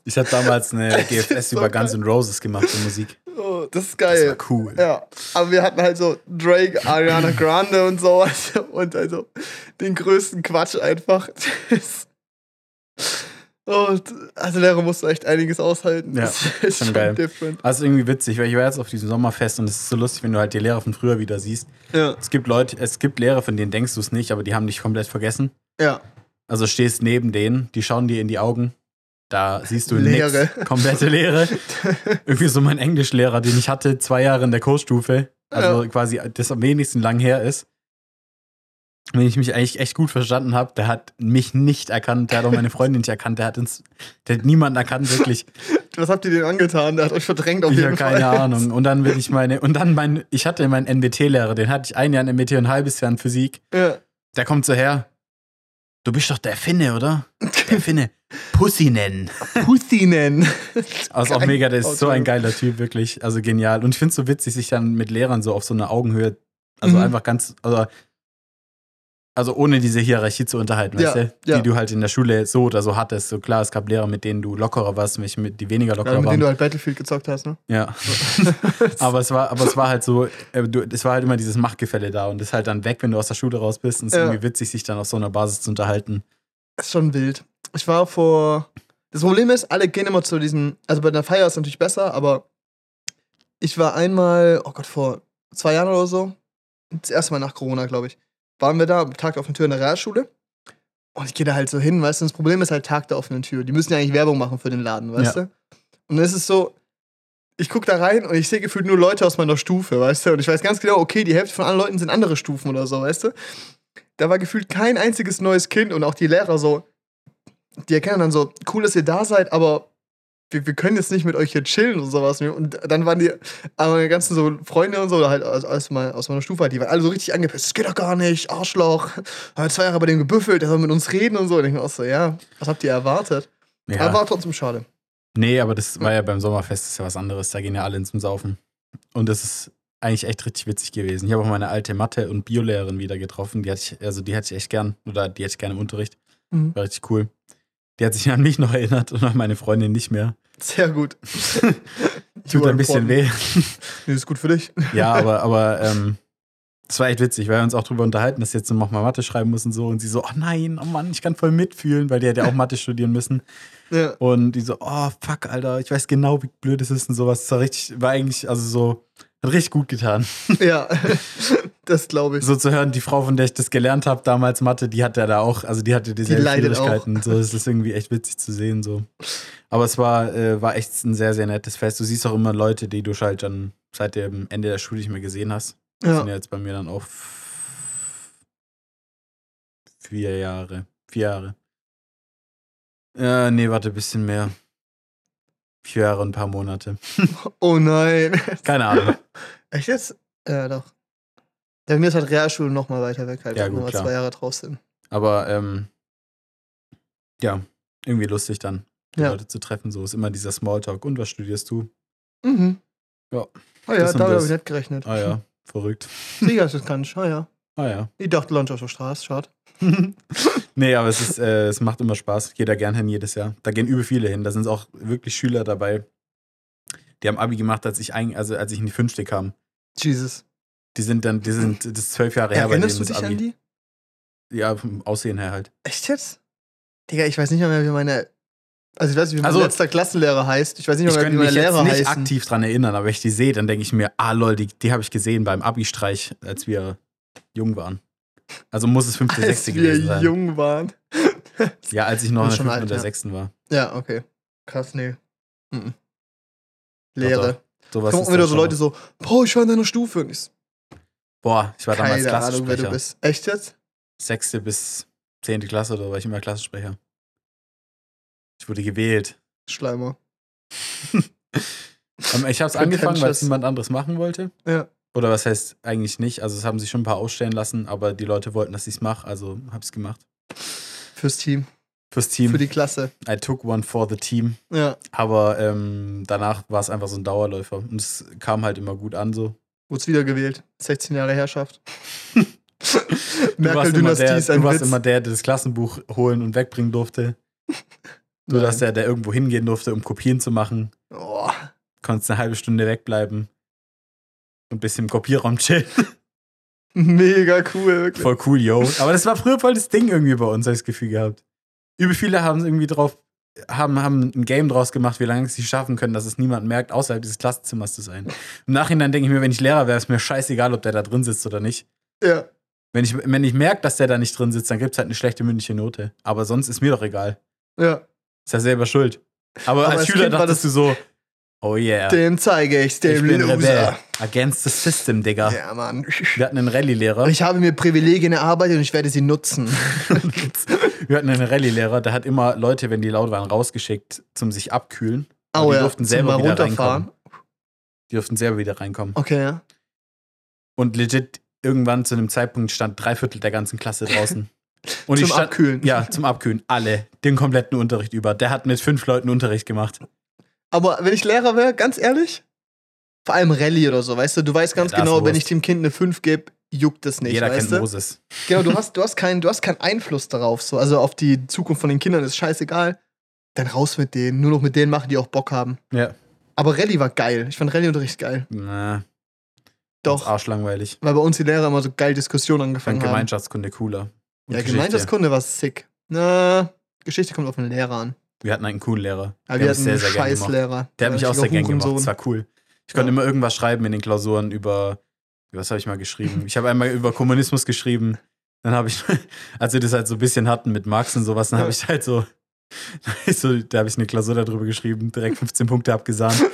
Ich habe damals eine <laughs> GFS so über. Guns N' Roses gemacht für Musik. Das ist Das geil. war cool. Ja, aber wir hatten halt so Drake, Ariana Grande und so du, und also den größten Quatsch einfach. Das- <laughs> Und also Lehrer musste echt einiges aushalten. Ja, das ist schon schon geil. different. Also irgendwie witzig, weil ich war jetzt auf diesem Sommerfest und es ist so lustig, wenn du halt die Lehrer von früher wieder siehst. Ja, Es gibt Leute, es gibt Lehrer, von denen denkst du es nicht, aber die haben dich komplett vergessen. ja. Also stehst neben denen, die schauen dir in die Augen. Da siehst du Leere. nix, komplette Leere. Irgendwie so mein Englischlehrer, den ich hatte, zwei Jahre in der Kursstufe, also quasi das am wenigsten lang her ist. Wenn ich mich eigentlich echt gut verstanden habe, der hat mich nicht erkannt, der hat auch meine Freundin nicht erkannt, der hat uns, der hat niemanden erkannt, wirklich. Was habt ihr denn angetan? Der hat euch verdrängt auf Ich jeden habe keine Fall. <laughs> Ahnung. Und dann bin ich meine, und dann mein, ich hatte meinen NBT-Lehrer, den hatte ich ein Jahr in NBT und ein halbes Jahr in Physik. Ja. Der kommt so her. Du bist doch der Finne, oder? Der Finne. Pussy nennen. Pussy nennen. <laughs> Also auch Geil. mega, der ist so ein geiler Typ, wirklich. Also genial. Und ich finde es so witzig, sich dann mit Lehrern so auf so eine Augenhöhe, also Mhm. einfach ganz, also, also ohne diese Hierarchie zu unterhalten, Ja, weißt du? ja. Die du halt in der Schule so oder so hattest. So klar, es gab Lehrer, mit denen du lockerer warst, welche mit, die weniger locker Ja, mit waren. denen du halt Battlefield gezockt hast, ne? Ja. <laughs> aber es war, aber es war halt so, äh, du, es war halt immer dieses Machtgefälle da und ist halt dann weg, wenn du aus der Schule raus bist. Und es ist Ja. irgendwie witzig, sich dann auf so einer Basis zu unterhalten. Das ist schon wild. Ich war vor. Das Problem ist, alle gehen immer zu diesen. Also bei der Feier ist es natürlich besser, aber ich war einmal, oh Gott, vor zwei Jahren oder so, das erste Mal nach Corona, glaube ich, waren wir da am Tag der offenen Tür in der Realschule. Und ich gehe da halt so hin, weißt du, das Problem ist halt Tag der offenen Tür. Die müssen ja eigentlich Werbung machen für den Laden, weißt Ja. du? Und dann ist es so, ich gucke da rein und ich sehe gefühlt nur Leute aus meiner Stufe, weißt du? Und ich weiß ganz genau, okay, die Hälfte von allen Leuten sind andere Stufen oder so, weißt du? Da war gefühlt kein einziges neues Kind und auch die Lehrer so, die erkennen dann so, cool, dass ihr da seid, aber wir, wir können jetzt nicht mit euch hier chillen und sowas. Und dann waren die, aber meine ganzen so Freunde und so, oder halt aus, aus, mein- aus meiner Stufe, halt, die waren alle so richtig angepisst. Das geht doch gar nicht, Arschloch. Haben zwei Jahre bei dem gebüffelt, der soll mit uns reden und so. Und ich mir auch so, ja, was habt ihr erwartet? Ja. Aber war trotzdem schade. Nee, aber das war ja beim Sommerfest, das ist ja was anderes. Da gehen ja alle zum Saufen. Und das ist eigentlich echt richtig witzig gewesen. Ich habe auch meine alte Mathe- und Biolehrerin wieder getroffen. Die hatte ich, also die hatte ich echt gern, oder die hätte ich gerne im Unterricht. Mhm. War richtig cool. Die hat sich an mich noch erinnert und an meine Freundin nicht mehr. Sehr gut. <laughs> Tut ein bisschen weh. Nee, ist gut für dich. Ja, aber, <laughs> aber ähm, das war echt witzig, weil wir uns auch drüber unterhalten, dass sie jetzt noch mal Mathe schreiben muss und so. Und sie so, oh nein, oh Mann, ich kann voll mitfühlen, weil die hat ja auch Mathe studieren müssen. Ja. Und die so, oh fuck, Alter, ich weiß genau, wie blöd es ist und sowas. Das war richtig, war eigentlich, also so, hat richtig gut getan. <laughs> ja, <laughs> das glaube ich. So zu hören, die Frau, von der ich das gelernt habe, damals Mathe, die hatte da auch, also die hatte dieselben leidet Schwierigkeiten. So, das ist irgendwie echt witzig zu sehen. So. Aber es war, äh, war echt ein sehr, sehr nettes Fest. Du siehst auch immer Leute, die du halt dann seit dem Ende der Schule nicht mehr gesehen hast. Das sind Ja. ja jetzt bei mir dann auch vier Jahre. Vier Jahre. Ja, nee, warte, ein bisschen mehr. Jahre und ein paar Monate. <laughs> Oh nein. <laughs> Keine Ahnung. Echt jetzt? Ja, doch. Ja, bei mir ist halt Realschule noch mal weiter weg, halt, Ja, gut, wir klar. zwei Jahre draus sind. Aber ähm, ja, irgendwie lustig dann, die Ja. Leute zu treffen. So ist immer dieser Smalltalk. Und was studierst du? Mhm. Ja. Ah ja, damit habe ich nicht gerechnet. Ah ja, verrückt. Sieger, <laughs> das kann ich. Ah ja. Ah ja. Ich dachte, Lunch auf der Straße, schade. <laughs> nee, aber es, ist, äh, es macht immer Spaß. Jeder gern hin jedes Jahr. Da gehen über viele hin. Da sind auch wirklich Schüler dabei. Die haben Abi gemacht, als ich, ein, also als ich in die Fünfte kam. Jesus. Die sind dann, die sind, das ist zwölf Jahre her Erinnerst du dich Abi. an die? Ja, vom Aussehen her halt. Echt jetzt? Digga, ich weiß nicht mehr, wie meine. Also, ich weiß nicht, wie mein Also- letzter Klassenlehrer heißt. Ich weiß nicht Ich mehr, wie könnte meine mich jetzt Lehrer nicht heißen. aktiv dran erinnern, aber wenn ich die sehe, dann denke ich mir, ah lol, die, die habe ich gesehen beim Abi-Streich, als wir jung waren. Also muss es fünfte, Als sechste wir gewesen sein. jung waren. <laughs> Ja, als ich noch in der fünften oder ja. sechsten war. Ja, okay. Krass, nee. Mhm. Lehre. Sowas Kommen ist wieder so Leute so, boah, ich war in deiner Stufe. Und ich so, Boah, ich war damals keine Ahnung, wer du Klassensprecher. bist. Echt jetzt? Sechste bis zehnte Klasse oder war ich immer Klassensprecher. Ich wurde gewählt. Schleimer. <laughs> Ähm, Ich habe es <laughs> angefangen, weil es niemand anderes machen wollte. Ja. Oder was heißt eigentlich nicht? Also es haben sich schon ein paar ausstellen lassen, aber die Leute wollten, dass ich es mache, also habe ich es gemacht. Fürs Team. Fürs Team. Für die Klasse. I took one for the team. Ja. Aber ähm, danach war es einfach so ein Dauerläufer. Und es kam halt immer gut an so. Wurde wieder gewählt. 16 Jahre Herrschaft. <laughs> Merkel-Dynastie ist ein du warst Witz. immer der, der das Klassenbuch holen und wegbringen durfte. Du Nein. warst der, der irgendwo hingehen durfte, um Kopien zu machen. Oh. Konntest eine halbe Stunde wegbleiben. Ein bisschen im Kopierraum chillen. <laughs> Mega cool, wirklich. Voll cool, yo. Aber das war früher voll das Ding irgendwie bei uns, habe ich das Gefühl gehabt. Übel viele haben irgendwie drauf, haben, haben ein Game draus gemacht, wie lange sie schaffen können, dass es niemand merkt, außerhalb dieses Klassenzimmers zu sein. Im Nachhinein denke ich mir, wenn ich Lehrer wäre, ist mir scheißegal, ob der da drin sitzt oder nicht. Ja. Wenn ich, wenn ich merke, dass der da nicht drin sitzt, dann gibt es halt eine schlechte mündliche Note. Aber sonst ist mir doch egal. Ja. Ist ja selber schuld. Aber, Aber als Schüler dachtest du so, oh yeah, Dem zeige ich's, ich dem bin Rebell. Loser. Against the system, Digga. Ja, Mann. Wir hatten einen Rallye-Lehrer. Ich habe mir Privilegien erarbeitet und ich werde sie nutzen. <laughs> Wir hatten einen Rallye-Lehrer, der hat immer Leute, wenn die laut waren, rausgeschickt zum sich abkühlen. Oh die ja, durften zum selber mal wieder runterfahren. reinkommen. Die durften selber wieder reinkommen. Okay, ja. Und legit, irgendwann zu einem Zeitpunkt stand drei Viertel der ganzen Klasse draußen. <laughs> Und Zum ich stand, Abkühlen. Ja, zum Abkühlen. Alle. Den kompletten Unterricht über. Der hat mit fünf Leuten Unterricht gemacht. Aber wenn ich Lehrer wäre, ganz ehrlich, vor allem Rallye oder so, weißt du, du weißt ganz Ja, genau, wenn ich dem Kind eine 5 gebe, juckt es nicht, Jeder weißt kennt du? Moses. Genau, du <laughs> hast, du, hast keinen, du hast keinen Einfluss darauf, so. Also auf die Zukunft von den Kindern ist scheißegal. Dann raus mit denen. Nur noch mit denen machen, die auch Bock haben. Ja. Aber Rallye war geil. Ich fand Rallye-Unterricht geil. Na, Doch. arschlangweilig. Weil bei uns die Lehrer immer so geil Diskussionen angefangen fand haben. Gemeinschaftskunde cooler. Und Ja, Geschichte. Gemeinschaftskunde war sick. Na, Geschichte kommt auf den Lehrer an. Wir hatten einen coolen Lehrer. Aber Der wir hat mich hatten sehr, einen sehr gerne gemacht. Der hat mich auch sehr Richtiger gern gemacht. Das war cool. Ich konnte Ja. immer irgendwas schreiben in den Klausuren über, was habe ich mal geschrieben? Ich habe einmal über Kommunismus geschrieben. Dann habe ich, <laughs> als wir das halt so ein bisschen hatten mit Marx und sowas, dann habe ich halt so, <laughs> so da habe ich eine Klausur darüber geschrieben, direkt 15 Punkte abgesahnt.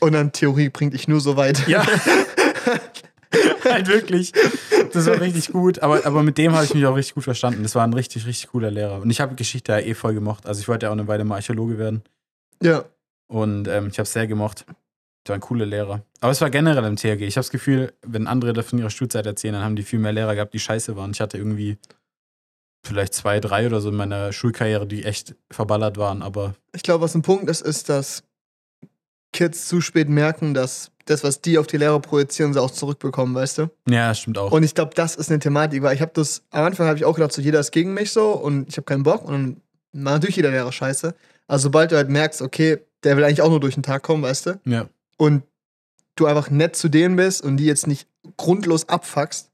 Und dann Theorie bringt dich nur so weit. Ja. <laughs> halt wirklich. Das war richtig gut. Aber, aber mit dem habe ich mich auch richtig gut verstanden. Das war ein richtig, richtig cooler Lehrer. Und ich habe Geschichte ja eh voll gemocht. Also ich wollte ja auch eine Weile mal Archäologe werden. ja. Und ähm, ich habe es sehr gemocht. Das war ein cooler Lehrer. Aber es war generell im THG. Ich habe das Gefühl, wenn andere da von ihrer Schulzeit erzählen, dann haben die viel mehr Lehrer gehabt, die scheiße waren. Ich hatte irgendwie vielleicht zwei, drei oder so in meiner Schulkarriere, die echt verballert waren. Aber Ich glaube, was ein Punkt ist, ist, dass Kids zu spät merken, dass das, was die auf die Lehrer projizieren, sie auch zurückbekommen, weißt du? ja, stimmt auch. Und ich glaube, das ist eine Thematik, weil ich habe das, am Anfang habe ich auch gedacht, so jeder ist gegen mich so und ich habe keinen Bock und dann war natürlich jeder Lehrer scheiße. Also sobald du halt merkst, okay, der will eigentlich auch nur durch den Tag kommen, weißt du? ja. Und du einfach nett zu denen bist und die jetzt nicht grundlos abfuckst,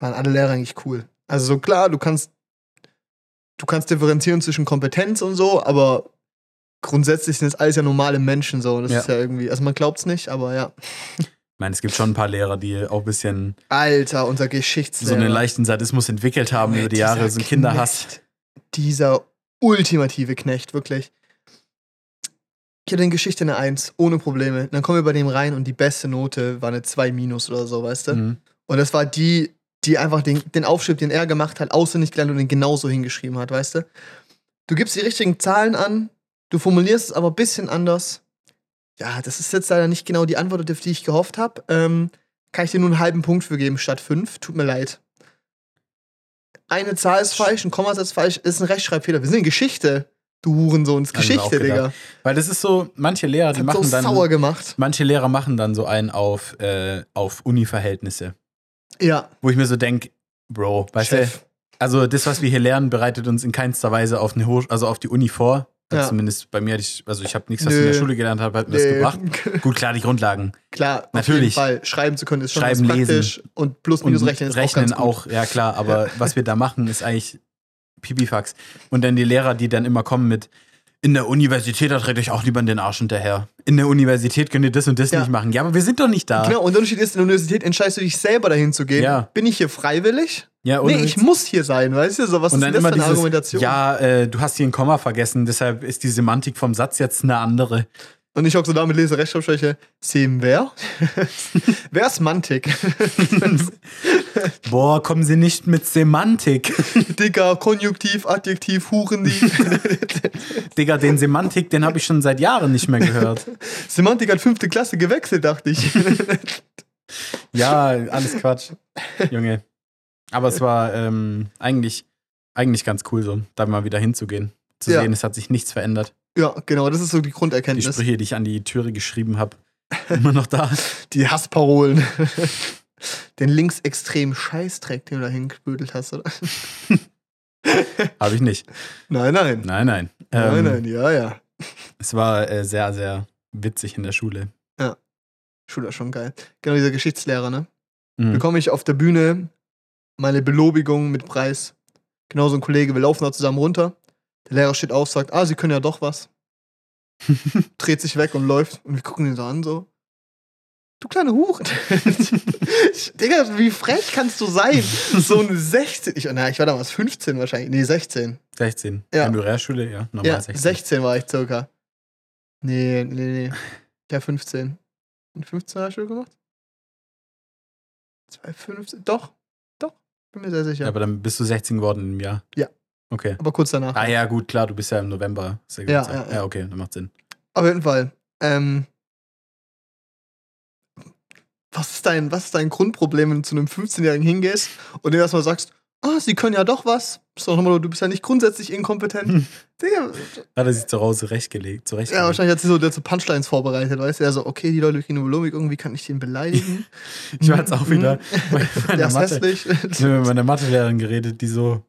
waren alle Lehrer eigentlich cool. Also so klar, du kannst, du kannst differenzieren zwischen Kompetenz und so, aber grundsätzlich sind es alles ja normale Menschen so. Das Ja. ist ja irgendwie, also man glaubt's nicht, aber ja. Ich meine, es gibt schon ein paar Lehrer, die auch ein bisschen Alter, unser so Geschichtslehrer. einen leichten Sadismus entwickelt haben über die Jahre, so ein Kinderhass. Knecht. Dieser ultimative Knecht, wirklich. Ich hatte in Geschichte eine 1, ohne Probleme. Dann kommen wir bei dem rein und die beste Note war eine 2 minus oder so, weißt du? Mhm. Und das war die, die einfach den, den Aufschrieb, den er gemacht hat, auswendig gelernt und den genauso hingeschrieben hat, weißt du? Du gibst die richtigen Zahlen an, du formulierst es aber ein bisschen anders. Ja, das ist jetzt leider nicht genau die Antwort, auf die ich gehofft habe. Ähm, kann ich dir nur einen halben Punkt für geben statt fünf? Tut mir leid. Eine Zahl ist falsch, ein Kommasatz ist falsch, ist ein Rechtschreibfehler. Wir sind in Geschichte, du Hurensohn. Es ist Hab ich mir Geschichte. Digga. Weil das ist so, manche Lehrer, die hat so machen dann. sauer gemacht. Manche Lehrer machen dann so einen auf, äh, auf Uni-Verhältnisse. Ja, Wo ich mir so denke, Bro, weißt du, also das, was wir hier lernen, bereitet uns in keinster Weise auf eine Hoch also auf die Uni vor. Ja. Zumindest bei mir, hatte ich, also ich habe nichts, was ich in Nö. der Schule gelernt habe, hat mir das Nee. gebracht. <laughs> Gut, klar, die Grundlagen. Klar, Natürlich. Auf jeden Fall. Schreiben zu können ist schon Schreiben, praktisch. Und plus minus Und rechnen ist rechnen auch auch, ja klar, aber was wir da machen, ist eigentlich Pipifax. Und dann die Lehrer, die dann immer kommen mit, in der Universität, da dreht euch auch lieber in den Arsch hinterher. In der Universität könnt ihr das und das Ja. nicht machen. Ja, aber wir sind doch nicht da. Genau, und der Unterschied ist, in der Universität entscheidest du dich selber dahin zu gehen. Ja. Bin ich hier freiwillig? Ja, Nee, ohne ich muss hier sein, weißt du? So, was und ist denn das für eine Argumentation? ja, äh, du hast hier ein Komma vergessen, deshalb ist die Semantik vom Satz jetzt eine andere. Und ich auch so damit lese Rechtschreibschwäche. Sim wer? <laughs> wer ist Mantik? <laughs> Boah, kommen Sie nicht mit Semantik. <laughs> Digga, Konjunktiv, Adjektiv, Huren, die. Digga, den Semantik, den habe ich schon seit Jahren nicht mehr gehört. Semantik hat fünfte Klasse gewechselt, dachte ich. Ja, alles Quatsch, Junge. Aber es war ähm, eigentlich, eigentlich ganz cool, so da mal wieder hinzugehen. Zu Ja. sehen, es hat sich nichts verändert. Ja, genau, das ist so die Die Grunderkenntnis. Sprüche, die ich an die Türe geschrieben habe, immer noch da. <laughs> Die Hassparolen. <laughs> Den linksextremen Scheißdreck, den du da hingebüdelt hast, oder? <laughs> Habe ich nicht. Nein, nein. Nein, nein. Nein, Ähm, nein, ja, ja. Es war äh, sehr, sehr witzig in der Schule. Schule ist schon geil. Genau, dieser Geschichtslehrer, ne? Mhm. bekomme ich auf der Bühne meine Belobigung mit Preis. Genauso ein Kollege, wir laufen da zusammen runter. Der Lehrer steht auf, sagt, ah, Sie können ja doch was. <laughs> Dreht sich weg und läuft. Und wir gucken ihn so an, so. Du kleine Huren. <laughs> Digga, wie frech kannst du sein? So ein 16. Ich, na, ich war damals 15 wahrscheinlich. Nee, 16. 16. Ja. Wenn du Realschule, ja, normal Ja, 16. 16 war ich circa. Nee, nee, nee. Ja, 15. Und 15 habe ich schon gemacht? 2015? Doch, doch. Bin mir sehr sicher. Ja, aber dann bist du 16 geworden im Jahr. Ja. Okay. aber kurz danach. Ah ja, gut, klar, du bist ja im November. Ja, ja, ja, ja. ja, okay, dann macht Sinn. Auf jeden Fall. Ähm, was, ist dein, was ist dein Grundproblem, wenn du zu einem 15-Jährigen hingehst und dem erstmal sagst, ah, sie können ja doch was? Du bist ja nicht grundsätzlich inkompetent. <laughs> Digga, Hat er sich zu Hause zurechtgelegt. ja, wahrscheinlich hat sie so, so Punchlines vorbereitet, weißt du? Er so, okay, die Leute Belohnung, irgendwie kann ich den beleidigen. <laughs> Ich war jetzt auch wieder bei <laughs> Der ist Mathe. hässlich. Ich habe mit meiner Mathelehrerin geredet, die so,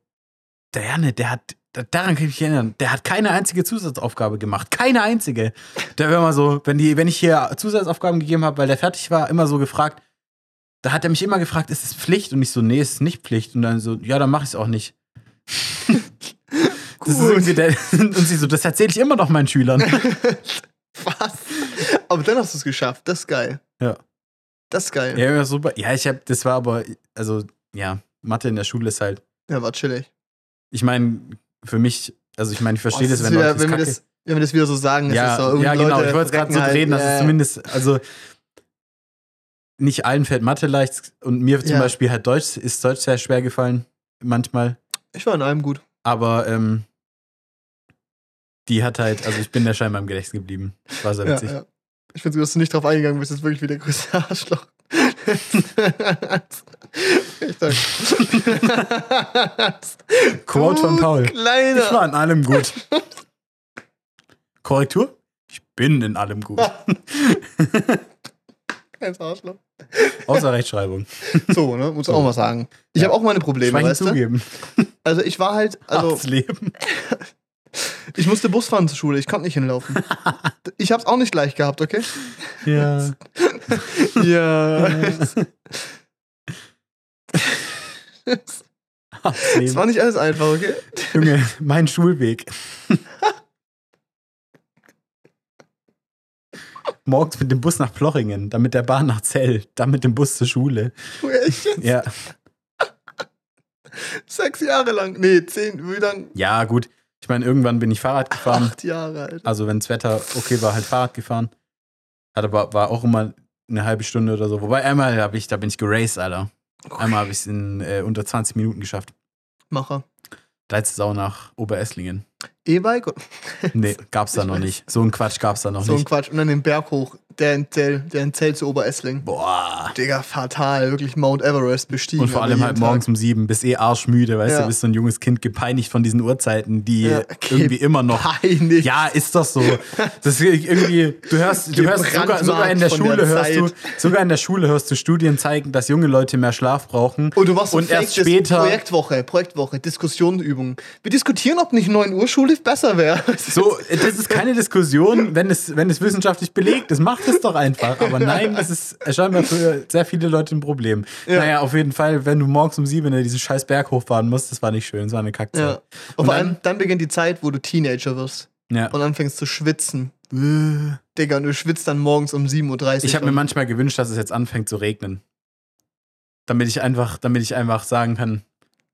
der Janne, der hat, da- daran kann ich mich erinnern, der hat keine einzige Zusatzaufgabe gemacht. Keine einzige. Der war immer so, wenn, die, wenn ich hier Zusatzaufgaben gegeben habe, weil der fertig war, immer so gefragt, da hat er mich immer gefragt, ist es Pflicht? Und ich so, nee, es ist nicht Pflicht. Und dann so, ja, dann mach ich es auch nicht. <laughs> Das ist Gut. irgendwie der, und sie so, das erzähle ich immer noch meinen Schülern. <laughs> Was? Aber dann hast du es geschafft. Das ist geil. Ja. Das ist geil. Ja, ja, super. Ja, ich habe, das war aber, also, ja, Mathe in der Schule ist halt, Ja, war chillig. Ich meine, für mich, also ich meine, ich verstehe Boah, das, wenn wieder, Leute das wenn, wir kacke- das, wenn wir das wieder so sagen, das ja, ist so ja, genau. Leute ich wollte es gerade so halt, drehen, dass ja. es zumindest, also nicht allen fällt Mathe leicht und mir zum Ja. Beispiel halt Deutsch ist Deutsch sehr schwer gefallen manchmal, Ich war in allem gut. aber ähm, die hat halt, also ich bin der scheinbar im Gedächtnis geblieben. War sehr Ja, witzig. ja. Ich finde, dass du nicht drauf eingegangen bist, das ist wirklich wie der größte Arschloch. <laughs> Quote von Du Paul. Kleiner. Ich war in allem gut. Korrektur? Ich bin in allem gut. <laughs> Kleines Arschloch. Außer Rechtschreibung. So, ne? Muss auch mal sagen. Ich Ja. habe auch meine Probleme, Schweigen weißt du? zugeben. Also ich war halt, also Leben. <laughs> ich musste Bus fahren zur Schule, ich konnte nicht hinlaufen. Ich hab's auch nicht leicht gehabt, okay? Ja. <laughs> Ja. Es war nicht alles einfach, okay? Junge, mein Schulweg. Morgens mit dem Bus nach Plochingen, dann mit der Bahn nach Zell, dann mit dem Bus zur Schule. Echt jetzt? Ja, Sechs Jahre lang. Nee, zehn, wie lang? ja gut. Ich meine, irgendwann bin ich Fahrrad gefahren. Acht Jahre, Alter. Also, wenn das Wetter okay war, halt Fahrrad gefahren. Hat aber war auch immer eine halbe Stunde oder so. Wobei einmal hab ich, da bin ich geraced, Alter. Einmal habe ich es in äh, unter 20 Minuten geschafft. Macher. Da jetzt Sau nach Oberesslingen. E-Bike? <laughs> Nee, gab's da noch nicht. So ein Quatsch gab's da noch So ein nicht. Quatsch. Und dann den Berg hoch, der in Zell, der in Zell zu Oberessling. Boah. Digga, fatal. Wirklich Mount Everest bestiegen. Und vor allem halt Tag. morgens um sieben, bist eh arschmüde, weißt Ja. du, bist so ein junges Kind gepeinigt von diesen Uhrzeiten, die Ja, okay. irgendwie immer noch. Peinlich. Ja, ist doch so. Das irgendwie, du hörst, du hörst sogar, sogar in der Schule der hörst du, sogar in der Schule hörst du Studien zeigen, dass junge Leute mehr Schlaf brauchen. Und du machst so und erst später. Projektwoche, Projektwoche, Diskussionsübungen. Wir diskutieren, ob nicht 9 Uhr Schule besser wäre. <laughs> So, das ist keine Diskussion, wenn es, wenn es wissenschaftlich belegt ist, macht es doch einfach. Aber nein, das ist scheinbar für sehr viele Leute ein Problem. Ja. Naja, auf jeden Fall, wenn du morgens um sieben in diesen scheiß Berg hochfahren musst, das war nicht schön, das war eine Kackzeit. Ja. Und Und vor dann- allem, dann beginnt die Zeit, wo du Teenager wirst Ja. und anfängst zu schwitzen. Digga, und du schwitzt dann morgens um 7.30 Uhr. Ich habe mir manchmal gewünscht, dass es jetzt anfängt zu regnen. Damit ich einfach, damit ich einfach sagen kann,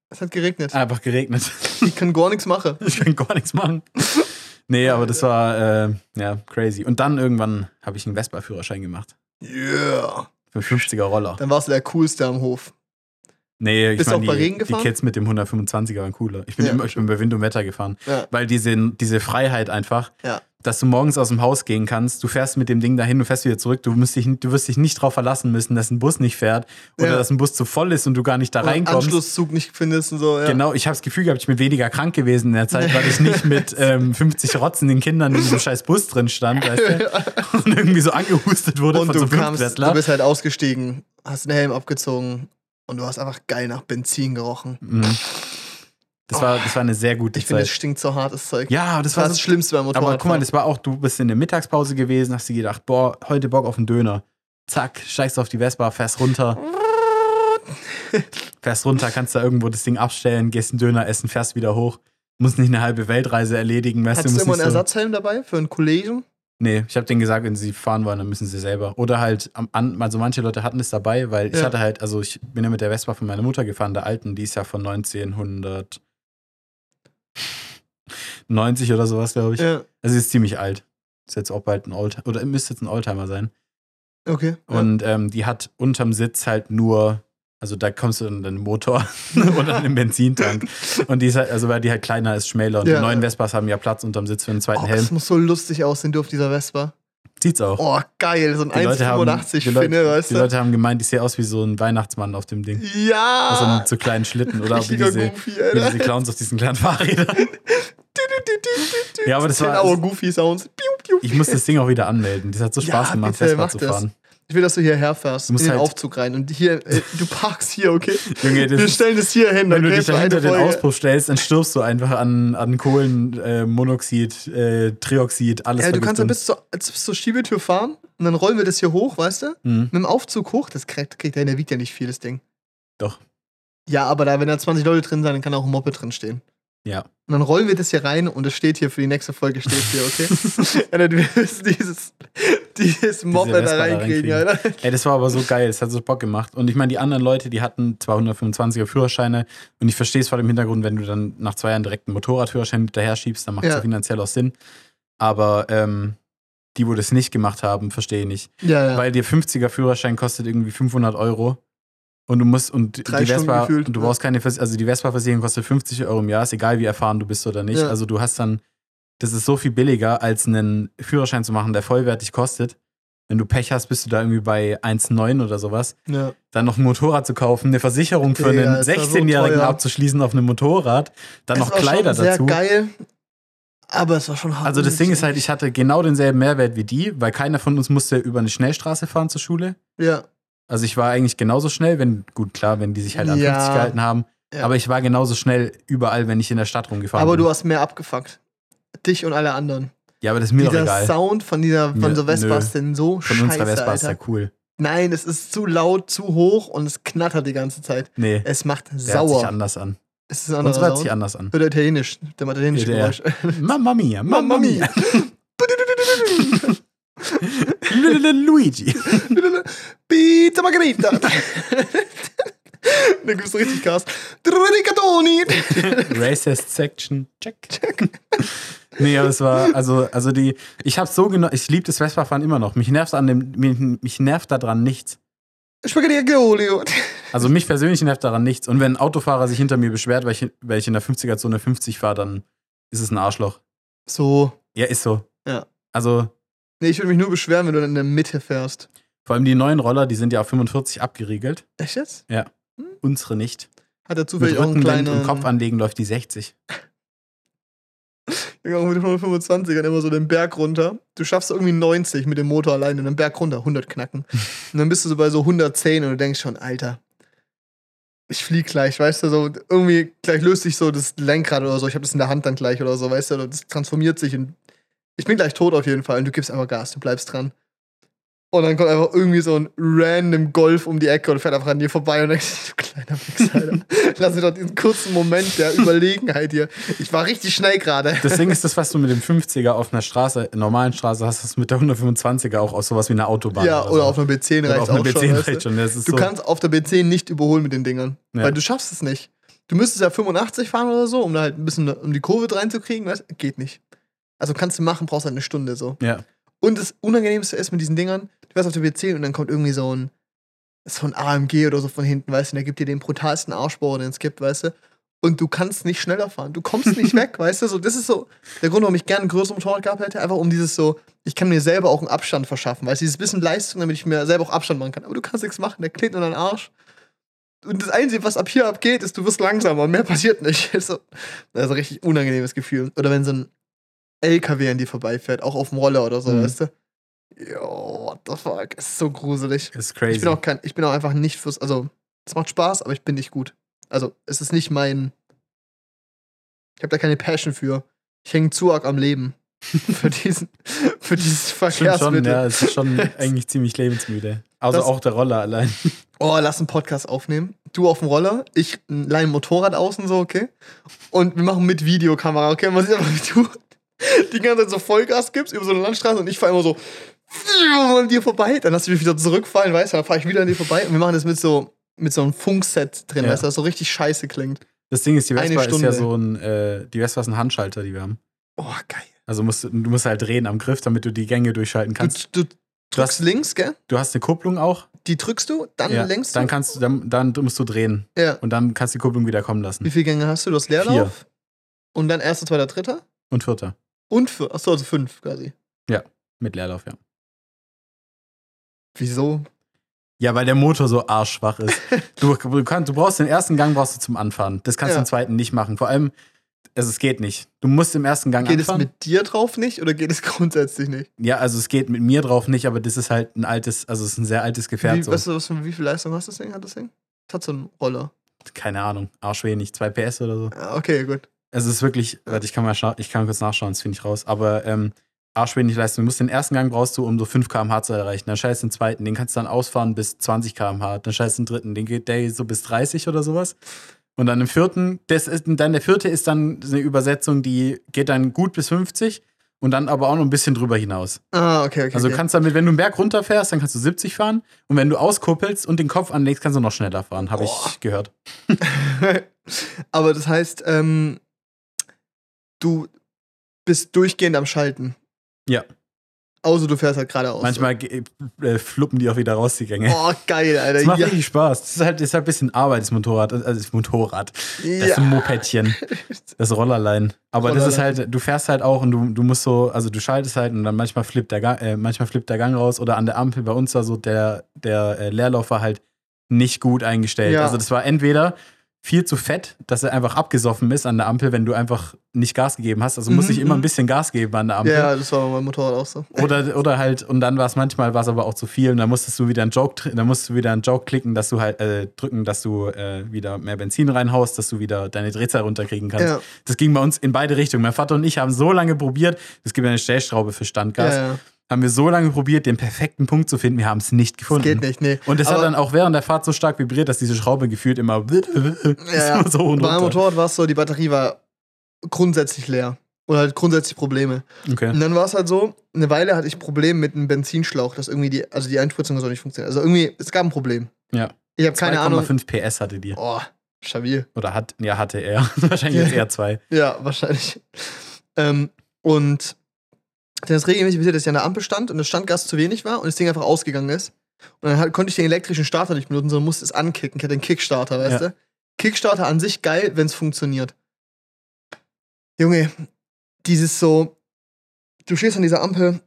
Es hat geregnet. einfach geregnet. Ich kann gar nichts machen. <laughs> Ich kann gar nichts machen. Nee, aber das war äh, ja crazy. Und dann irgendwann habe ich einen Vespa-Führerschein gemacht. Yeah. Für 50er Roller. Dann warst du der Coolste am Hof. Nee, ich Bist du meine, auch bei die, Regen die gefahren? Kids mit dem 125er waren cooler. Ich bin, Ja, immer, ich bin bei Wind und Wetter gefahren. Ja. Weil diese, diese Freiheit einfach, Ja. Dass du morgens aus dem Haus gehen kannst, du fährst mit dem Ding dahin, du fährst wieder zurück, du, musst dich, du wirst dich nicht darauf verlassen müssen, dass ein Bus nicht fährt oder Ja. dass ein Bus zu voll ist und du gar nicht da Oder reinkommst. Anschlusszug nicht findest und so. Ja. Genau, ich habe das Gefühl gehabt, ich bin weniger krank gewesen in der Zeit, weil ich nicht mit <laughs> ähm, 50 rotzenden Kindern in diesem scheiß Bus drin stand, weißt du? <laughs> Und irgendwie so angehustet wurde Und von du so kamst, du bist halt ausgestiegen, hast den Helm abgezogen und du hast einfach geil nach Benzin gerochen. Mhm. Das, war, das war eine sehr gute Ich finde, es Zeit. stinkt so hartes Zeug. Ja, das das war das Schlimmste beim Motorrad. Aber guck mal, das war auch, du bist in der Mittagspause gewesen, hast dir gedacht, boah, heute Bock auf einen Döner. Zack, steigst auf die Vespa, fährst runter, <laughs> fährst runter, kannst da irgendwo das Ding abstellen, gehst einen Döner essen, fährst wieder hoch. Musst nicht eine halbe Weltreise erledigen, weißt Hattest du, du immer einen so, Ersatzhelm dabei für einen Kollegen? Nee, ich habe denen gesagt, wenn sie fahren wollen, dann müssen sie selber. Oder halt, am, also manche Leute hatten es dabei, weil ich Ja. hatte halt, also ich bin ja mit der Vespa von meiner Mutter gefahren, der alten, die ist ja von 1990 oder sowas, glaube ich. Ja. Also sie ist ziemlich alt. Ist jetzt auch bald ein Oldtimer, oder müsste jetzt ein Oldtimer sein. Okay. Und ähm, die hat unterm Sitz halt nur, also da kommst du in den Motor <laughs> oder in den Benzintank. Und die ist halt, also weil die halt kleiner ist, schmäler. Und Ja. die neuen Vespas haben ja Platz unterm Sitz für einen zweiten oh, Helm. das muss so lustig aussehen, du auf dieser Vespa. Sieht's auch. Oh, geil, so ein die Leute haben, 1,85 die, Leute, Finne, weißt die du? Leute haben gemeint, ich sehe aus wie so ein Weihnachtsmann auf dem Ding. Auf so Ja! einem zu kleinen Schlitten oder wie diese, Goofy, wie diese Clowns auf diesen kleinen Fahrrädern. <laughs> Ja, aber das 10 war- Hour Goofy-Sounds. Piu, piu, Ich muss das Ding auch wieder anmelden. Das hat so Ja, Spaß gemacht, bitte, Vespa zu fahren. Ich will, dass du hierher fährst, Du in den halt- Aufzug rein. Und hier, äh, du parkst hier, okay? Junge, das Wir stellen das hier hin, wenn du dich da hinter den. Auspuff stellst, dann stirbst du einfach an, an Kohlen, äh, äh, Trioxid, alles Ja, du kannst Vergiftung. bis zur, bis zur Schiebetür fahren und dann rollen wir das hier hoch, weißt du? Mhm. Mit dem Aufzug hoch, das kriegt, kriegt er, der wiegt ja nicht viel, das Ding. Doch. Ja, aber da, wenn da 20 Leute drin sind, dann kann auch ein Moped drin stehen. Ja. Und dann rollen wir das hier rein und es steht hier für die nächste Folge, steht hier, okay? Alter, du wirst dieses, dieses Moped da da reinkriegen. Alter. Ey, das war aber so geil, es hat so Bock gemacht. Und ich meine, die anderen Leute, die hatten 225er Führerscheine und ich verstehe es vor dem Hintergrund, wenn du dann nach zwei Jahren direkt einen Motorradführerschein hinterher schiebst, dann macht es Ja. ja finanziell auch Sinn. Aber ähm, die, wo das nicht gemacht haben, verstehe ich nicht. Ja, ja. Weil der 50er Führerschein kostet irgendwie 500 Euro. Und du musst, und Drei die Vespa, gefühlt, und du ja. brauchst keine, also die Vespa-Versicherung kostet 50 Euro im Jahr, ist egal wie erfahren du bist oder nicht. Ja. Also du hast dann, das ist so viel billiger, als einen Führerschein zu machen, der vollwertig kostet. Wenn du Pech hast, bist du da irgendwie bei 1,9 oder sowas. ja. Dann noch ein Motorrad zu kaufen, eine Versicherung für Digga, einen das war so 16-Jährigen teuer. abzuschließen auf einem Motorrad, dann Es noch Kleider sehr dazu. geil, aber es war schon hart. Also das Ding ist halt, ich hatte genau denselben Mehrwert wie die, weil keiner von uns musste über eine Schnellstraße fahren zur Schule. Ja, Also ich war eigentlich genauso schnell, wenn, gut, klar, wenn die sich halt an Ja. 50 gehalten haben. Ja. Aber ich war genauso schnell überall, wenn ich in der Stadt rumgefahren aber bin. du hast mehr abgefuckt. Dich und alle anderen. ja, aber das ist mir doch Dieser egal. Sound von dieser von so Vespas nö. sind so Von scheiße, unserer Vespa ist ja cool. Nein, es ist zu laut, zu hoch und es knattert die ganze Zeit. Nee, Es macht der hört sich sauer. anders an. Es ist ein anderer hört sich anders an. Oder italienisch, der macht italienische Der- Geräusch. Mamma mia, <laughs> Mamma mia. <laughs> Luigi. Pizza Margherita. da gibt's so richtig Gas. Rigatoni. Racist Section. Check. Nee, aber es war, also, also die, ich hab's so genau, ich liebe das Vespa-Fahren immer noch. Mich nervt an dem, mich, mich nervt daran nichts. Spaghetti Aglio. Also mich persönlich nervt daran nichts. Und wenn ein Autofahrer sich hinter mir beschwert, weil ich, weil ich in der 50er-Zone 50 fahre, dann ist es ein Arschloch. So. Ja, ist so. Ja. Also, Nee, ich würde mich nur beschweren, wenn du dann in der Mitte fährst. vor allem die neuen Roller, die sind ja auf 45 abgeriegelt. Echt jetzt? Unsere nicht. Hat er Mit zufällig auch einen kleinen. und Kopf anlegen läuft die 60. Gegangen <laughs> mit 125ern immer so den Berg runter. Du schaffst irgendwie 90 mit dem Motor alleine den Berg runter, 100 knacken. <laughs> Und dann bist du so bei so 110 und du denkst schon, Alter, ich flieg gleich, weißt du, so irgendwie gleich löst sich so das Lenkrad oder so, ich habe das in der Hand dann gleich oder so, weißt du, das transformiert sich und ich bin gleich tot auf jeden Fall und du gibst einfach Gas, du bleibst dran. Und dann kommt einfach irgendwie so ein random Golf um die Ecke und fährt einfach an dir vorbei und denkst, du kleiner Wichser, Alter. <laughs> Lass mir doch diesen kurzen Moment der Überlegenheit hier. Ich war richtig schnell gerade. Ding ist das, was du mit dem 50er auf einer Straße, normalen Straße hast, hast du mit der 125er auch aus sowas wie einer Autobahn. Ja, oder so. auf einer B10 Oder reicht auf einer auch B10 schon. reicht du? schon. Du so, kannst auf der B10 nicht überholen mit den Dingern, Ja. weil du schaffst es nicht. Du müsstest ja 85 fahren oder so, um da halt ein bisschen um die Kurve reinzukriegen, weißt du? Geht nicht. Also kannst du machen, brauchst halt eine Stunde so. ja. Und das Unangenehmste ist mit diesen Dingern, du fährst auf der B10 und dann kommt irgendwie so ein, so ein AMG oder so von hinten, weißt du, und der gibt dir den brutalsten Arschbohrer, den es gibt, weißt du. Und du kannst nicht schneller fahren. Du kommst nicht <laughs> weg, weißt du? So, das ist so der Grund, warum ich gerne ein größeres Motorrad gehabt hätte. Einfach um dieses so, ich kann mir selber auch einen Abstand verschaffen, weißt du? Dieses bisschen Leistung, damit ich mir selber auch Abstand machen kann. Aber du kannst nichts machen, der klebt in deinen Arsch. Und das Einzige, was ab hier abgeht, ist, du wirst langsamer. Mehr passiert nicht. Das <laughs> ist so, das ist ein richtig unangenehmes Gefühl. Oder wenn so ein LKW an dir vorbeifährt, auch auf dem Roller oder so, Mhm. weißt du? Jo, what the fuck? Es ist so gruselig. Ist Ich crazy. bin auch kein, ich bin auch einfach nicht fürs, also, es macht Spaß, aber ich bin nicht gut. Also, es ist nicht mein, ich habe da keine Passion für. Ich hänge zu arg am Leben. <laughs> für diesen, für dieses Stimmt schon, Verkehrsmittel. ja, es ist schon <laughs> eigentlich ziemlich lebensmüde. Also Das- auch der Roller allein. <laughs> Oh, lass einen Podcast aufnehmen. Du auf dem Roller, ich leih ein Motorrad außen so, okay? Und wir machen mit Videokamera, okay? Man sieht einfach, wie du die ganze Zeit so Vollgas gibst über so eine Landstraße und ich fahre immer so an dir vorbei. Dann hast du mich wieder zurückfallen, weißt du? Dann fahre ich wieder an dir vorbei und wir machen das mit so, mit so einem Funkset drin, Ja. weißt du? Das so richtig scheiße klingt. Das Ding ist, die Vespa ist ja so ein, äh, die Vespa ist ein Handschalter, die wir haben. Oh, geil. Also musst, du du musst halt drehen am Griff, damit du die Gänge durchschalten kannst. Du, du drückst hast- links, gell? Du hast eine Kupplung auch. Die drückst du, dann ja, lenkst du. Dann kannst du, dann, dann musst du drehen. ja. Und dann kannst du die Kupplung wieder kommen lassen. Wie viele Gänge hast du? Du hast Leerlauf. Und dann erster, zweiter, dritter. Und vierter. Und für, achso, also fünf quasi. Mit Leerlauf, ja. Wieso? Ja, weil der Motor so arschschwach ist. <laughs> Du, du, kannst, du brauchst den ersten Gang brauchst du zum Anfahren. Das kannst Ja. du im zweiten nicht machen. Vor allem, also es geht nicht. Du musst im ersten Gang Geht es anfahren. mit dir drauf nicht oder geht es <laughs> grundsätzlich nicht? ja, also es geht mit mir drauf nicht, aber das ist halt ein altes, also es ist ein sehr altes Gefährt. Wie, so. weißt du, was, wie viel Leistung hast das Ding? Hat das Ding? Das hat so einen Roller. Keine Ahnung, arschwenig, 2 PS oder so. Ja, okay, gut. Also es ist wirklich, warte, ich kann mal ich kann kurz nachschauen, das finde ich raus. Aber ähm, arschwenig Leistung. Du musst den ersten Gang brauchst du, um so 5 km/h zu erreichen. Dann scheißt den zweiten, den kannst du dann ausfahren bis 20 km/h. Dann scheißt den dritten, den geht der so bis 30 oder sowas. Und dann im vierten, das ist, dann der vierte ist dann eine Übersetzung, die geht dann gut bis 50 und dann aber auch noch ein bisschen drüber hinaus. Ah, okay, okay. Also okay. kannst damit, wenn du einen Berg runterfährst, dann kannst du 70 fahren. Und wenn du auskuppelst und den Kopf anlegst, kannst du noch schneller fahren, habe ich gehört. <laughs> Aber das heißt, ähm, du bist durchgehend am Schalten. Ja. Außer du fährst halt geradeaus. Manchmal äh, fluppen die auch wieder raus, die Gänge. Oh, geil, Alter. Das macht ja. richtig Spaß. Das ist halt, das ist halt ein bisschen Arbeit, das Motorrad. Also das Motorrad. Das ja. Mopedchen. <laughs> Das Rollerlein. Aber das ist halt, du fährst halt auch und du, du musst so, also du schaltest halt und dann manchmal flippt der Gang, äh, manchmal flippt der Gang raus oder an der Ampel bei uns war so, der, der äh, Leerlauf war halt nicht gut eingestellt. Ja. Also das war entweder viel zu fett, dass er einfach abgesoffen ist an der Ampel, wenn du einfach nicht Gas gegeben hast. Also Mhm, ich immer ein mhm. bisschen Gas geben an der Ampel. Ja, das war bei meinem Motorrad auch so. Oder, oder halt, und dann war es manchmal war es aber auch zu viel und dann musstest du wieder einen Joke, dann musst du wieder einen Joke klicken, dass du halt äh, drücken, dass du äh, wieder mehr Benzin reinhaust, dass du wieder deine Drehzahl runterkriegen kannst. Ja. Das ging bei uns in beide Richtungen. Mein Vater und ich haben so lange probiert, es gibt ja eine Stellschraube für Standgas, Ja, ja. Haben wir so lange probiert, den perfekten Punkt zu finden, wir haben es nicht Das gefunden. geht nicht, nee. Und es hat dann auch während der Fahrt so stark vibriert, dass diese Schraube gefühlt immer <laughs> Ja, <laughs> so und Bei meinem runter. Motorrad war es so, die Batterie war grundsätzlich leer. Oder halt grundsätzlich Probleme. Okay. Und dann war es halt so, eine Weile hatte ich ein Problem mit einem Benzinschlauch, dass irgendwie die, also die Einspritzung so nicht funktioniert. Also irgendwie, es gab ein Problem. Ja. Ich habe keine Ahnung. 2,5 PS hatte die. Oh, stabil. Oder hat, ja, hatte er. <laughs> Wahrscheinlich jetzt eher zwei. Ja, wahrscheinlich. Ähm, und dann ist regelmäßig passiert, dass ich an der Ampel stand und das Standgas zu wenig war und das Ding einfach ausgegangen ist. Und dann halt, konnte ich den elektrischen Starter nicht benutzen, sondern musste es ankicken. Ich hatte den Kickstarter, weißt Ja. du? Kickstarter an sich geil, wenn es funktioniert. Junge, dieses so, du stehst an dieser Ampel,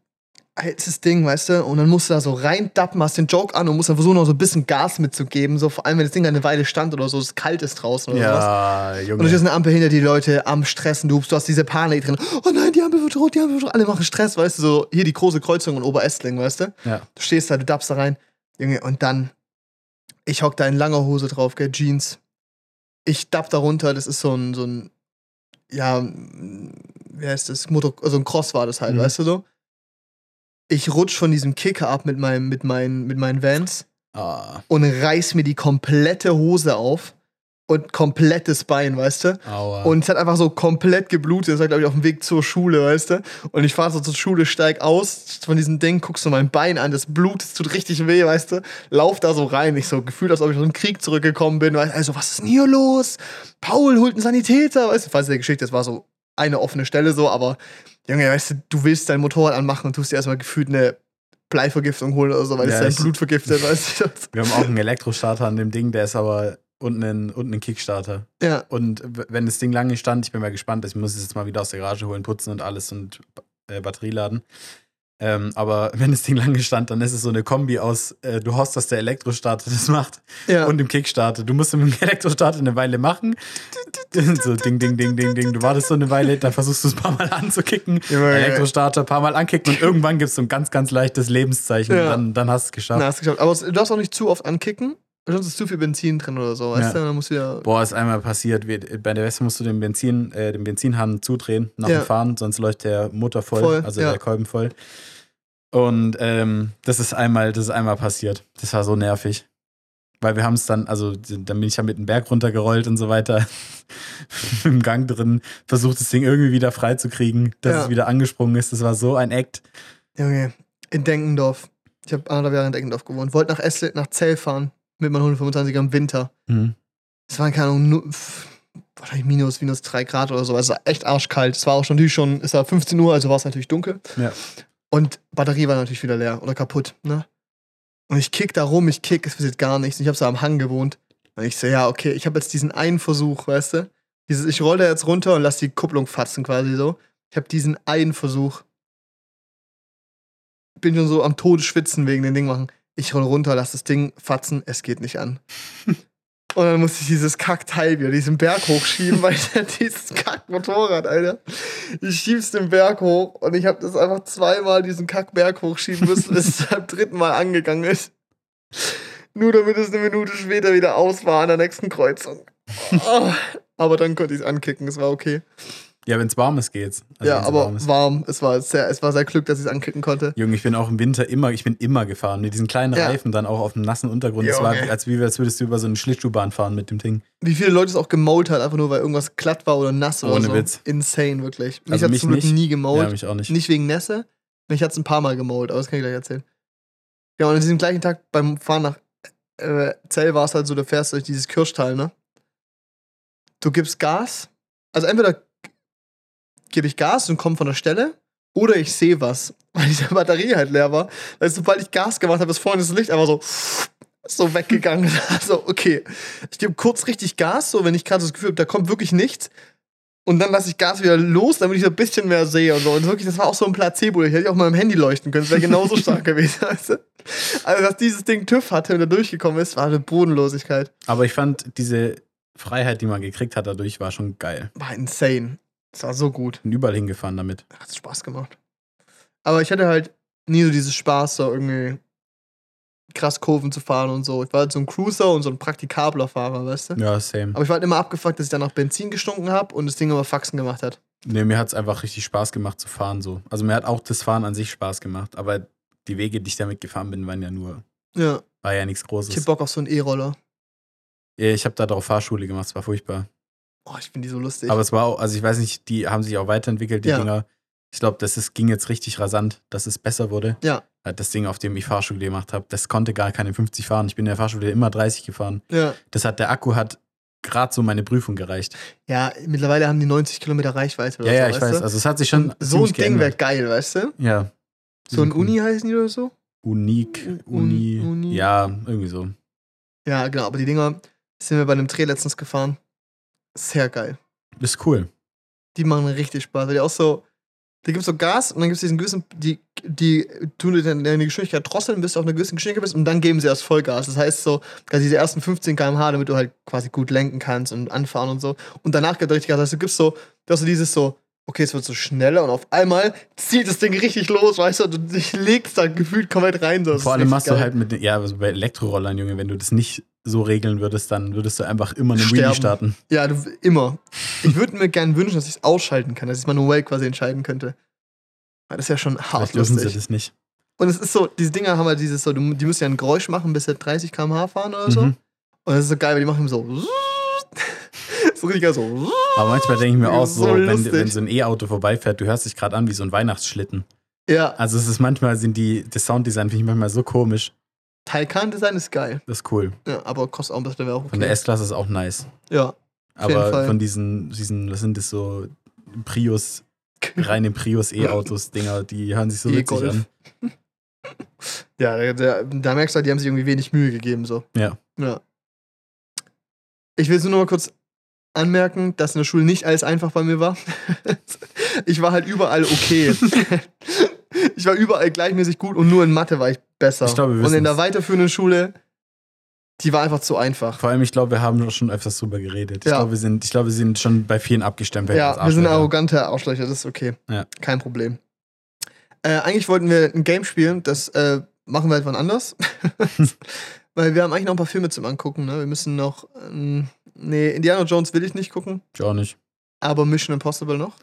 das Ding, weißt du, und dann musst du da so reindappen, hast den Joke an und musst dann versuchen, noch so ein bisschen Gas mitzugeben, so vor allem, wenn das Ding eine Weile stand oder so, es kalt ist draußen oder sowas. Ja, Und du Junge. stehst eine Ampel hinter die Leute am Stressen, du, du hast diese Panik drin. Oh nein, die Ampel wird rot, die Ampel wird rot. Alle machen Stress, weißt du, so hier die große Kreuzung in Oberestling, weißt du? Ja. Du stehst da, du dappst da rein, Junge, und dann, ich hock da in langer Hose drauf, gell, Jeans. Ich dapp da runter, das ist so ein, so ein, ja, wie heißt das, Motor, also ein Cross war das halt, Mhm. weißt du so? Ich rutsch von diesem Kicker ab mit, meinem, mit, meinen, mit meinen Vans Ah, und reiß mir die komplette Hose auf und komplettes Bein, weißt du? aua. Und es hat einfach so komplett geblutet. Das war, glaube ich, auf dem Weg zur Schule, weißt du? Und ich fahre so zur Schule, steig aus von diesem Ding, guckst du mein Bein an, das Blut, es tut richtig weh, weißt du? Lauf da so rein. Ich so gefühlt, als ob ich aus dem Krieg zurückgekommen bin. Weißt, du? also, was ist denn hier los? Paul holt einen Sanitäter, weißt du? Falls der Geschichte, das war so eine offene Stelle so, aber Junge, weißt du, du willst dein Motorrad anmachen und tust dir erstmal gefühlt eine Bleivergiftung holen oder so, weil es Ja, dein ich- Blut vergiftet, weißt du? <laughs> Wir haben auch einen Elektrostarter an dem Ding, der ist aber unten ein, unten ein Kickstarter. Ja, Und wenn das Ding lange stand, ich bin mal gespannt, ich muss es jetzt mal wieder aus der Garage holen, putzen und alles und äh, Batterie laden. Ähm, aber <laughs> wenn das Ding lange stand, dann ist es so eine Kombi aus, äh, du hoffst, dass der Elektrostarter das macht ja. und dem Kickstarter. Du musst mit dem Elektrostarter eine Weile machen. <laughs> so ding, ding, ding, ding, ding. Du wartest so eine Weile, dann versuchst du es ein paar Mal anzukicken. Junge, Elektrostarter ein paar Mal ankicken und irgendwann gibt es so ein ganz, ganz leichtes Lebenszeichen Ja. und dann, dann hast du es geschafft. Na, hast du geschafft. Aber du darfst auch nicht zu oft ankicken, sonst ist zu viel Benzin drin oder so, weißt Ja. du? Dann musst du wieder. Boah, ist einmal passiert. Bei der Weste musst du den Benzin, äh, den Benzinhahn zudrehen nach Ja. dem Fahren, sonst läuft der Motor voll, Voll, also ja. der Kolben voll. Und ähm, das ist einmal, das ist einmal passiert. Das war so nervig. Weil wir haben es dann, also dann bin ich ja mit dem Berg runtergerollt und so weiter. <laughs> Im Gang drin, versucht das Ding irgendwie wieder freizukriegen, dass Ja. es wieder angesprungen ist. Das war so ein Act. Junge, in Denkendorf. Ich habe anderthalb Jahre in Denkendorf gewohnt. Wollte nach Esslingen, nach Zell fahren mit meinem 125er im Winter. Mhm. Es waren keine Ahnung, nur, wahrscheinlich minus, minus drei Grad oder so. Es war echt arschkalt. Es war auch schon natürlich schon, es war 15 Uhr, also war es natürlich dunkel. Ja. Und Batterie war natürlich wieder leer oder kaputt, ne? Und ich kick da rum, ich kick, es passiert gar nichts. Und ich habe so am Hang gewohnt. Und ich so, ja, okay, ich habe jetzt diesen einen Versuch, weißt du? Dieses, ich roll da jetzt runter und lass die Kupplung fatzen quasi so. Ich habe diesen einen Versuch. Bin schon so am Tode schwitzen wegen den Ding machen. Ich roll runter, lass das Ding fatzen, es geht nicht an. <laughs> Und dann musste ich dieses Kackteil wieder diesen Berg hochschieben, weil ich dieses Kackmotorrad, Alter. Ich schieb's den Berg hoch und ich habe das einfach zweimal diesen Kackberg hochschieben müssen, bis es <laughs> beim dritten Mal angegangen ist. Nur damit es eine Minute später wieder aus war an der nächsten Kreuzung. Oh. Aber dann konnte ich es ankicken, es war okay. Ja, wenn es warm ist, geht's. Also ja, aber warm warm. Es war sehr, es war sehr Glück, dass ich es ankicken konnte. Junge, ich bin auch im Winter immer, ich bin immer gefahren. Mit diesen kleinen Ja. Reifen dann auch auf dem nassen Untergrund. Es war, als, wie, als würdest du über so eine Schlittschuhbahn fahren mit dem Ding. Wie viele Leute es auch gemault hat, einfach nur weil irgendwas glatt war oder nass oder Ohne so. Witz. Insane, wirklich. Mich Also hat mich zum Glück nie Ja, gemault. mich auch nicht. nicht wegen Nässe. Mich hat es ein paar Mal gemault, aber das kann ich gleich erzählen. Ja, und an diesem gleichen Tag beim Fahren nach äh, Zell war es halt so, du fährst durch dieses Kirschtal, ne? Du gibst Gas. Also entweder gebe ich Gas und komme von der Stelle oder ich sehe was, <laughs> weil diese Batterie halt leer war. Weil sobald ich Gas gemacht habe, ist vorne das Licht einfach so <laughs> so weggegangen. <laughs> Also, okay. Ich gebe kurz richtig Gas, so wenn ich gerade das Gefühl habe, da kommt wirklich nichts. Und dann lasse ich Gas wieder los, damit ich so ein bisschen mehr sehe und so. Und wirklich, das war auch so ein Placebo. Ich hätte auch mal mit dem Handy leuchten können. Das wäre genauso stark gewesen. Weißt du? Also, dass dieses Ding TÜV hatte und da durchgekommen ist, war eine Bodenlosigkeit. Aber ich fand diese Freiheit, die man gekriegt hat dadurch, war schon geil. War insane. Das war so gut. Bin überall hingefahren damit. Hat Spaß gemacht. Aber ich hatte halt nie so dieses Spaß, so irgendwie krass Kurven zu fahren und so. Ich war halt so ein Cruiser und so ein praktikabler Fahrer, weißt du? Ja, same. Aber ich war halt immer abgefuckt, dass ich dann nach Benzin gestunken habe und das Ding immer Faxen gemacht hat. Nee, mir hat es einfach richtig Spaß gemacht zu fahren so. Also mir hat auch das Fahren an sich Spaß gemacht, aber die Wege, die ich damit gefahren bin, waren ja nur, Ja. war ja nichts Ich hab Großes. Bock auf so einen E-Roller. Ja, ich habe da drauf Fahrschule gemacht, es war furchtbar. Oh, ich finde die so lustig. Aber es war auch, also ich weiß nicht, die haben sich auch weiterentwickelt, die Ja. Dinger. Ich glaube, das ist, ging jetzt richtig rasant, dass es besser wurde. Ja. Weil Das Ding, auf dem ich Fahrschule gemacht habe, das konnte gar keine 50 fahren. Ich bin in der Fahrschule immer 30 gefahren. ja. Das hat, der Akku hat gerade so meine Prüfung gereicht. ja, mittlerweile haben die 90 Kilometer Reichweite oder ja, ja, so, ich weiß. du? Also es hat sich schon so ein Ding wäre geil, weißt du? Ja. So ein. Uni heißen die oder so? Unique, Un- Uni, Uni. Ja, irgendwie so. Ja, genau, aber die Dinger sind wir bei einem Dreh letztens gefahren. Sehr geil. Ist cool. Die machen richtig Spaß. Weil die auch so, da gibt es so Gas und dann gibt es diesen gewissen, die, die tun dir dann deine Geschwindigkeit drosseln, bis du auf einer gewissen Geschwindigkeit bist und dann geben sie erst Vollgas. Das heißt so, also diese ersten 15 km/h, damit du halt quasi gut lenken kannst und anfahren und so. Und danach geht richtig Gas. Das heißt, du gibst so, du hast so dieses so, okay, es wird so schneller und auf einmal zieht das Ding richtig los, weißt du, und du legst da gefühlt komplett rein. So. Das Vor allem machst du geil. halt mit, ja, also bei Elektrorollern, Junge, wenn du das nicht so regeln würdest, dann würdest du einfach immer eine Wheelie starten. Ja, du, immer. Ich würde mir gerne wünschen, dass ich es ausschalten kann, dass ich es manuell quasi entscheiden könnte. Weil das ist ja schon hart Vielleicht dürfen sie lustig. das nicht. Und es ist so, diese Dinger haben halt dieses so, die müssen ja ein Geräusch machen, bis sie 30 km/h fahren oder so. Mhm. Und das ist so geil, weil die machen so. <laughs> so richtig geil so. Aber manchmal denke ich mir <laughs> auch so, So wenn, lustig. wenn so ein E-Auto vorbeifährt, du hörst dich gerade an wie so ein Weihnachtsschlitten. Ja, Also es ist manchmal sind die, das Sounddesign finde ich manchmal so komisch. Taycan-Design ist geil. Das ist cool. Ja, aber kostet auch ein bisschen, auch okay. Von der S-Klasse ist auch nice. ja. Aber von diesen, diesen, was sind das so Prius, reine Prius E-Autos, Dinger, die hören sich so witzig E-Golf. an. <laughs> Ja, da, da, da merkst du halt, die haben sich irgendwie wenig Mühe gegeben, so. Ja. Ja. Ich will es nur noch mal kurz anmerken, dass in der Schule nicht alles einfach bei mir war. <laughs> ich war halt überall okay. <laughs> <laughs> ich war überall gleichmäßig gut und nur in Mathe war ich besser. Ich glaube, wir und in der weiterführenden Schule, die war einfach zu einfach. Vor allem, ich glaube, wir haben schon öfters drüber geredet. Ich Ja. glaube, wir sind, ich glaube, wir sind schon bei vielen abgestempelt. als Ja, wir sind Arschlöcher. arrogante Arschlöcher, das ist okay. Ja. Kein Problem. Äh, eigentlich wollten wir ein Game spielen, das äh, machen wir halt wann anders. <laughs> <laughs> Weil wir haben eigentlich noch ein paar Filme zum Angucken, ne? Wir müssen noch. Ähm, nee, Indiana Jones will ich nicht gucken, Ich auch nicht. aber Mission Impossible noch.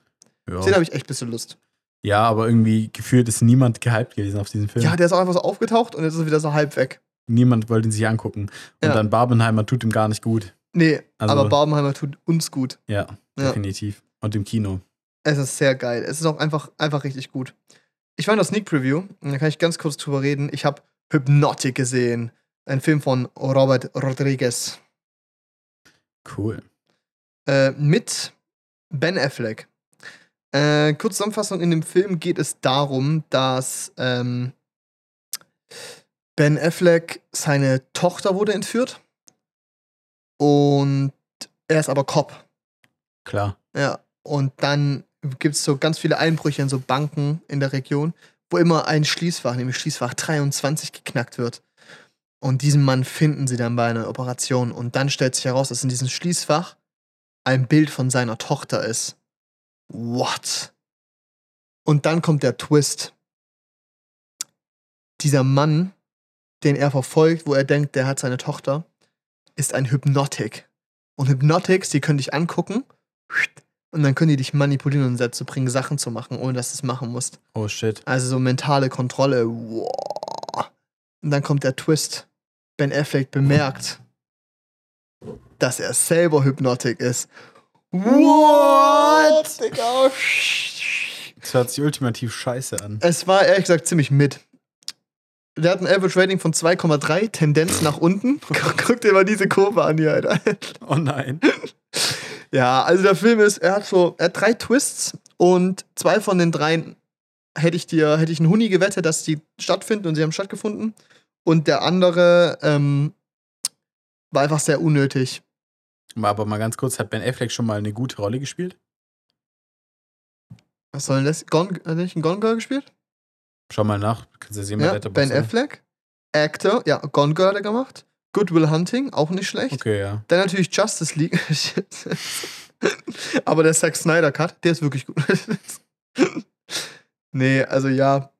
Ja. Den habe ich echt ein bisschen Lust. Ja, aber irgendwie gefühlt ist niemand gehypt gewesen auf diesen Film. Ja, der ist auch einfach so aufgetaucht und jetzt ist er wieder so halb weg. Niemand wollte ihn sich angucken. Und Ja. dann Barbenheimer tut ihm gar nicht gut. Nee, Also- aber Barbenheimer tut uns gut. Ja, Ja. definitiv. Und im Kino. Es ist sehr geil. Es ist auch einfach, einfach richtig gut. Ich war in der Sneak Preview und da kann ich ganz kurz drüber reden. Ich habe Hypnotic gesehen. Ein Film von Robert Rodriguez. Cool. Äh, mit Ben Affleck. Äh, kurze Zusammenfassung: In dem Film geht es darum, dass ähm, Ben Affleck, seine Tochter wurde entführt. Und er ist aber Cop. Klar. Ja. Und dann gibt es so ganz viele Einbrüche in so Banken in der Region, wo immer ein Schließfach, nämlich Schließfach 23, geknackt wird. Und diesen Mann finden sie dann bei einer Operation. Und dann stellt sich heraus, dass in diesem Schließfach ein Bild von seiner Tochter ist. What? Und dann kommt der Twist. Dieser Mann, den er verfolgt, wo er denkt, der hat seine Tochter, ist ein Hypnotic. Und Hypnotics, die können dich angucken und dann können die dich manipulieren und dazu bringen, Sachen zu machen, ohne dass du es machen musst. Oh shit. Also so mentale Kontrolle. Wow. Und dann kommt der Twist. Ben Affleck bemerkt, dass er selber Hypnotic ist. What? Digga. Das hört sich ultimativ scheiße an. Es war ehrlich gesagt ziemlich mit. Der hat ein Average Rating von 2,3, Tendenz nach unten. <laughs> Guck dir mal diese Kurve an hier, Alter. Oh nein. Ja, also der Film ist, er hat so, er hat drei Twists und zwei von den dreien hätte ich dir, hätte ich einen Huni gewettet, dass die stattfinden und sie haben stattgefunden. Und der andere ähm, war einfach sehr unnötig. Aber mal ganz kurz, hat Ben Affleck schon mal eine gute Rolle gespielt? Was soll denn das? Gone, hat er nicht ein Gone Girl gespielt? Schau mal nach. Kannst du sehen, Ja, Ben? Affleck. Actor, ja, Gone Girl hat er gemacht. Good Will Hunting, auch nicht schlecht. Okay, ja. Dann natürlich Justice League. <laughs> Aber der Zack Snyder Cut, der ist wirklich gut. <laughs> nee, also ja,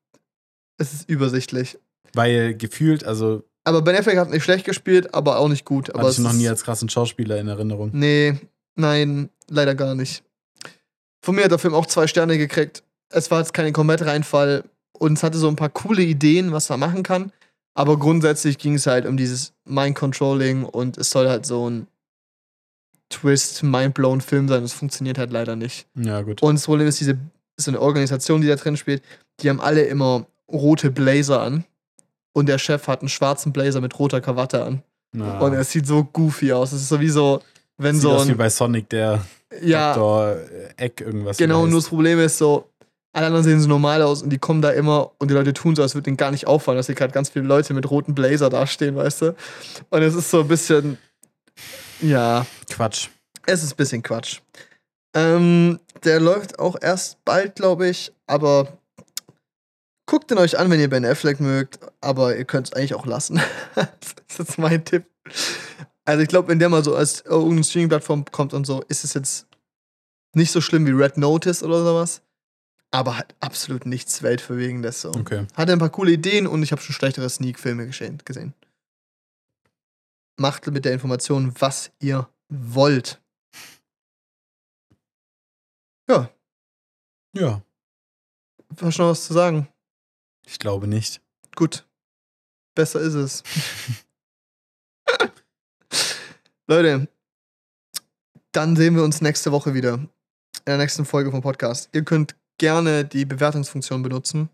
es ist übersichtlich. Weil gefühlt, also Aber Ben Affleck hat nicht schlecht gespielt, aber auch nicht gut. Aber hatte ich noch nie als krassen Schauspieler in Erinnerung. Nee, nein, leider gar nicht. Von mir hat der Film auch zwei Sterne gekriegt. Es war jetzt kein Komplett-Reinfall und es hatte so ein paar coole Ideen, was man machen kann. Aber grundsätzlich ging es halt um dieses Mind-Controlling und es soll halt so ein Twist, mind-blown Film sein. Das funktioniert halt leider nicht. Ja, gut. Und das Problem ist, diese ist eine Organisation, die da drin spielt, die haben alle immer rote Blazer an. Und der Chef hat einen schwarzen Blazer mit roter Krawatte an. Ja. Und es sieht so goofy aus. Es ist so wie so, wenn Sieht so aus wie ein. bei Sonic, der Ja, Dr. Eck irgendwas. genau. heißt. Nur das Problem ist so, alle anderen sehen so normal aus und die kommen da immer und die Leute tun so, als würde ihnen gar nicht auffallen, dass hier gerade ganz viele Leute mit roten Blazer dastehen, weißt du? Und es ist so ein bisschen. Ja, Quatsch. es ist ein bisschen Quatsch. Ähm, der läuft auch erst bald, glaube ich, aber guckt ihn euch an, wenn ihr Ben Affleck mögt, aber ihr könnt es eigentlich auch lassen. <laughs> das ist mein Tipp. Also ich glaube, wenn der mal so als oh, irgendeine Streaming-Plattform kommt und so, ist es jetzt nicht so schlimm wie Red Notice oder sowas, aber hat absolut nichts Weltverwegendes so. Okay. Hatte ein paar coole Ideen und ich habe schon schlechtere Sneak-Filme gesehen. Macht mit der Information, was ihr wollt. Ja, Ja, hast du noch was zu sagen? Ich glaube nicht. Gut. Besser ist es. <laughs> Leute, dann sehen wir uns nächste Woche wieder. In der nächsten Folge vom Podcast. Ihr könnt gerne die Bewertungsfunktion benutzen.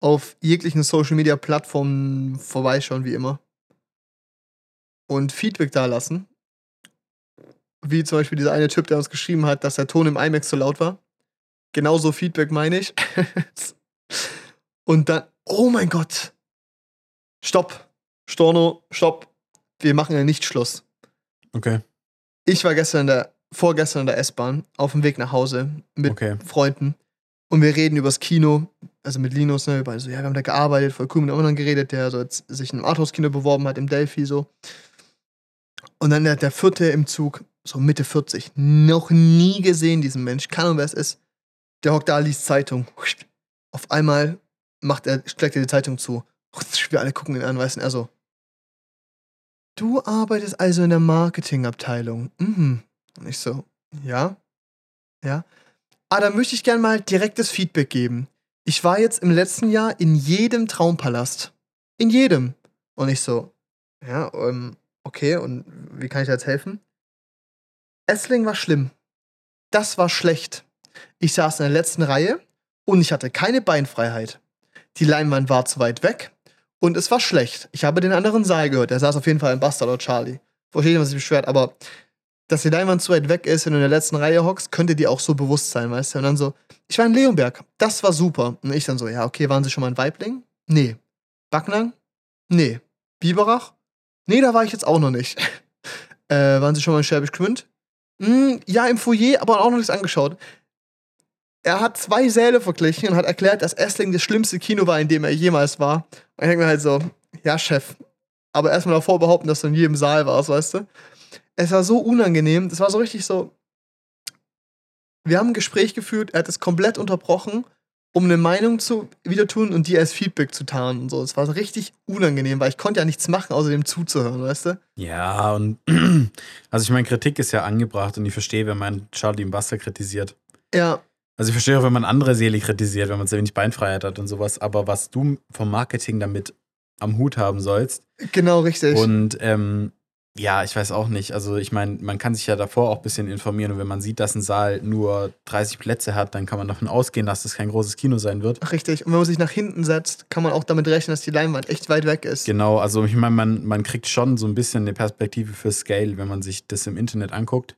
Auf jeglichen Social Media Plattformen vorbeischauen, wie immer. Und Feedback dalassen. Wie zum Beispiel dieser eine Typ, der uns geschrieben hat, dass der Ton im IMAX zu laut war. Genauso Feedback meine ich. <laughs> Und dann, oh mein Gott. Stopp. Storno, stopp. Wir machen ja nicht Schluss. Okay. Ich war gestern in der, vorgestern in der S-Bahn auf dem Weg nach Hause mit Okay. Freunden. Und wir reden übers Kino, also mit Linus, ne, wir beide so, ja, wir haben da gearbeitet, voll cool mit anderen geredet, der so jetzt sich in einem Arthouse-Kino beworben hat, im Delphi so. Und dann der, der vierte im Zug, so Mitte 40, noch nie gesehen, diesen Mensch, keine Ahnung, wer es ist. Der hockt da, liest Zeitung. Auf einmal macht er, steckt er die Zeitung zu. Wir alle gucken ihn an, weißt du, er so, du arbeitest also in der Marketingabteilung. Mhm. Und ich so, ja, ja. Ah, dann möchte ich gerne mal direktes Feedback geben. Ich war jetzt im letzten Jahr in jedem Traumpalast. In jedem. Und ich so, ja, ähm, okay, und wie kann ich da jetzt helfen? Essling war schlimm. Das war schlecht. Ich saß in der letzten Reihe und ich hatte keine Beinfreiheit. Die Leinwand war zu weit weg und es war schlecht. Ich habe den anderen Saal gehört. Der saß auf jeden Fall im Bastard oder Charlie. Verstehe nicht, was sich beschwert, aber dass die Leinwand zu weit weg ist, wenn du in der letzten Reihe hockst, könnte dir auch so bewusst sein, weißt du? Und dann so, ich war in Leonberg, das war super. Und ich dann so, ja, okay, waren Sie schon mal in Weibling? Nee. Backnang? Nee. Biberach? Nee, da war ich jetzt auch noch nicht. <laughs> äh, waren Sie schon mal in Schwäbisch Gmünd? Hm, ja, im Foyer, aber auch noch nichts angeschaut. Er hat zwei Säle verglichen und hat erklärt, dass Essling das schlimmste Kino war, in dem er jemals war. Und ich denke mir halt so, ja, Chef, aber erstmal davor behaupten, dass du in jedem Saal warst, weißt du? Es war so unangenehm, das war so richtig so. Wir haben ein Gespräch geführt, er hat es komplett unterbrochen, um eine Meinung zu wieder tun und die als Feedback zu tarnen und so. Es war so richtig unangenehm, weil ich konnte ja nichts machen, außer dem zuzuhören, weißt du? Ja, und <clears throat> also ich meine, Kritik ist ja angebracht und ich verstehe, wenn man Charlie im Wasser kritisiert. Ja, Also ich verstehe auch, wenn man andere Seele kritisiert, wenn man sehr wenig Beinfreiheit hat und sowas, aber was du vom Marketing damit am Hut haben sollst. genau richtig. Und ähm, ja, ich weiß auch nicht. Also ich meine, man kann sich ja davor auch ein bisschen informieren und wenn man sieht, dass ein Saal nur 30 Plätze hat, dann kann man davon ausgehen, dass das kein großes Kino sein wird. richtig. Und wenn man sich nach hinten setzt, kann man auch damit rechnen, dass die Leinwand echt weit weg ist. Genau, also ich meine, man, man kriegt schon so ein bisschen eine Perspektive für Scale, wenn man sich das im Internet anguckt.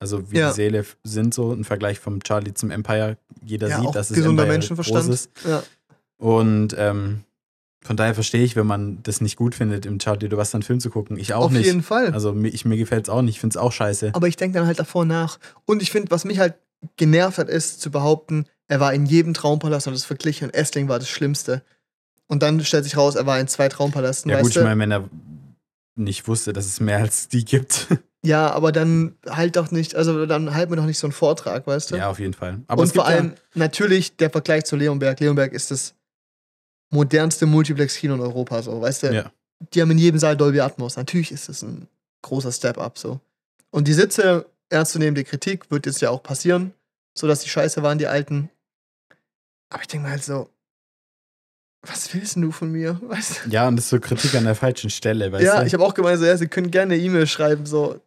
Also wie Ja. die f- sind so im Vergleich vom Charlie zum Empire. Jeder ja, sieht, dass es gesunder Empire Menschenverstand. groß ist. Ja. Und ähm, von daher verstehe ich, wenn man das nicht gut findet, im Charlie was einen Film zu gucken. Ich auch Auf nicht. jeden Fall. Also mir, ich, mir gefällt es auch nicht. Ich finde es auch scheiße. Aber ich denke dann halt davor nach. Und ich finde, was mich halt genervt hat, ist zu behaupten, er war in jedem Traumpalast und das verglichen und Essling war das Schlimmste. Und dann stellt sich raus, er war in zwei Traumpalasten, Ja gut, du? ich meine, wenn er nicht wusste, dass es mehr als die gibt. <laughs> ja, aber dann halt doch nicht, also dann halt mir doch nicht so einen Vortrag, weißt du? ja, auf jeden Fall. Aber und vor allem natürlich der Vergleich zu Leonberg. Leonberg ist das modernste Multiplex-Kino in Europa, so, weißt du? ja, ja, Die haben in jedem Saal Dolby Atmos. Natürlich ist das ein großer Step-up, so. Und die Sitze, ernstzunehmende Kritik, wird jetzt ja auch passieren, so dass die scheiße waren, die alten. Aber ich denke mir halt so, was willst du von mir? <laughs> Weißt du? ja, und das ist so Kritik an der falschen Stelle, weißt Ja, du? ich habe auch gemeint, so, ja, sie können gerne eine E-Mail schreiben, so.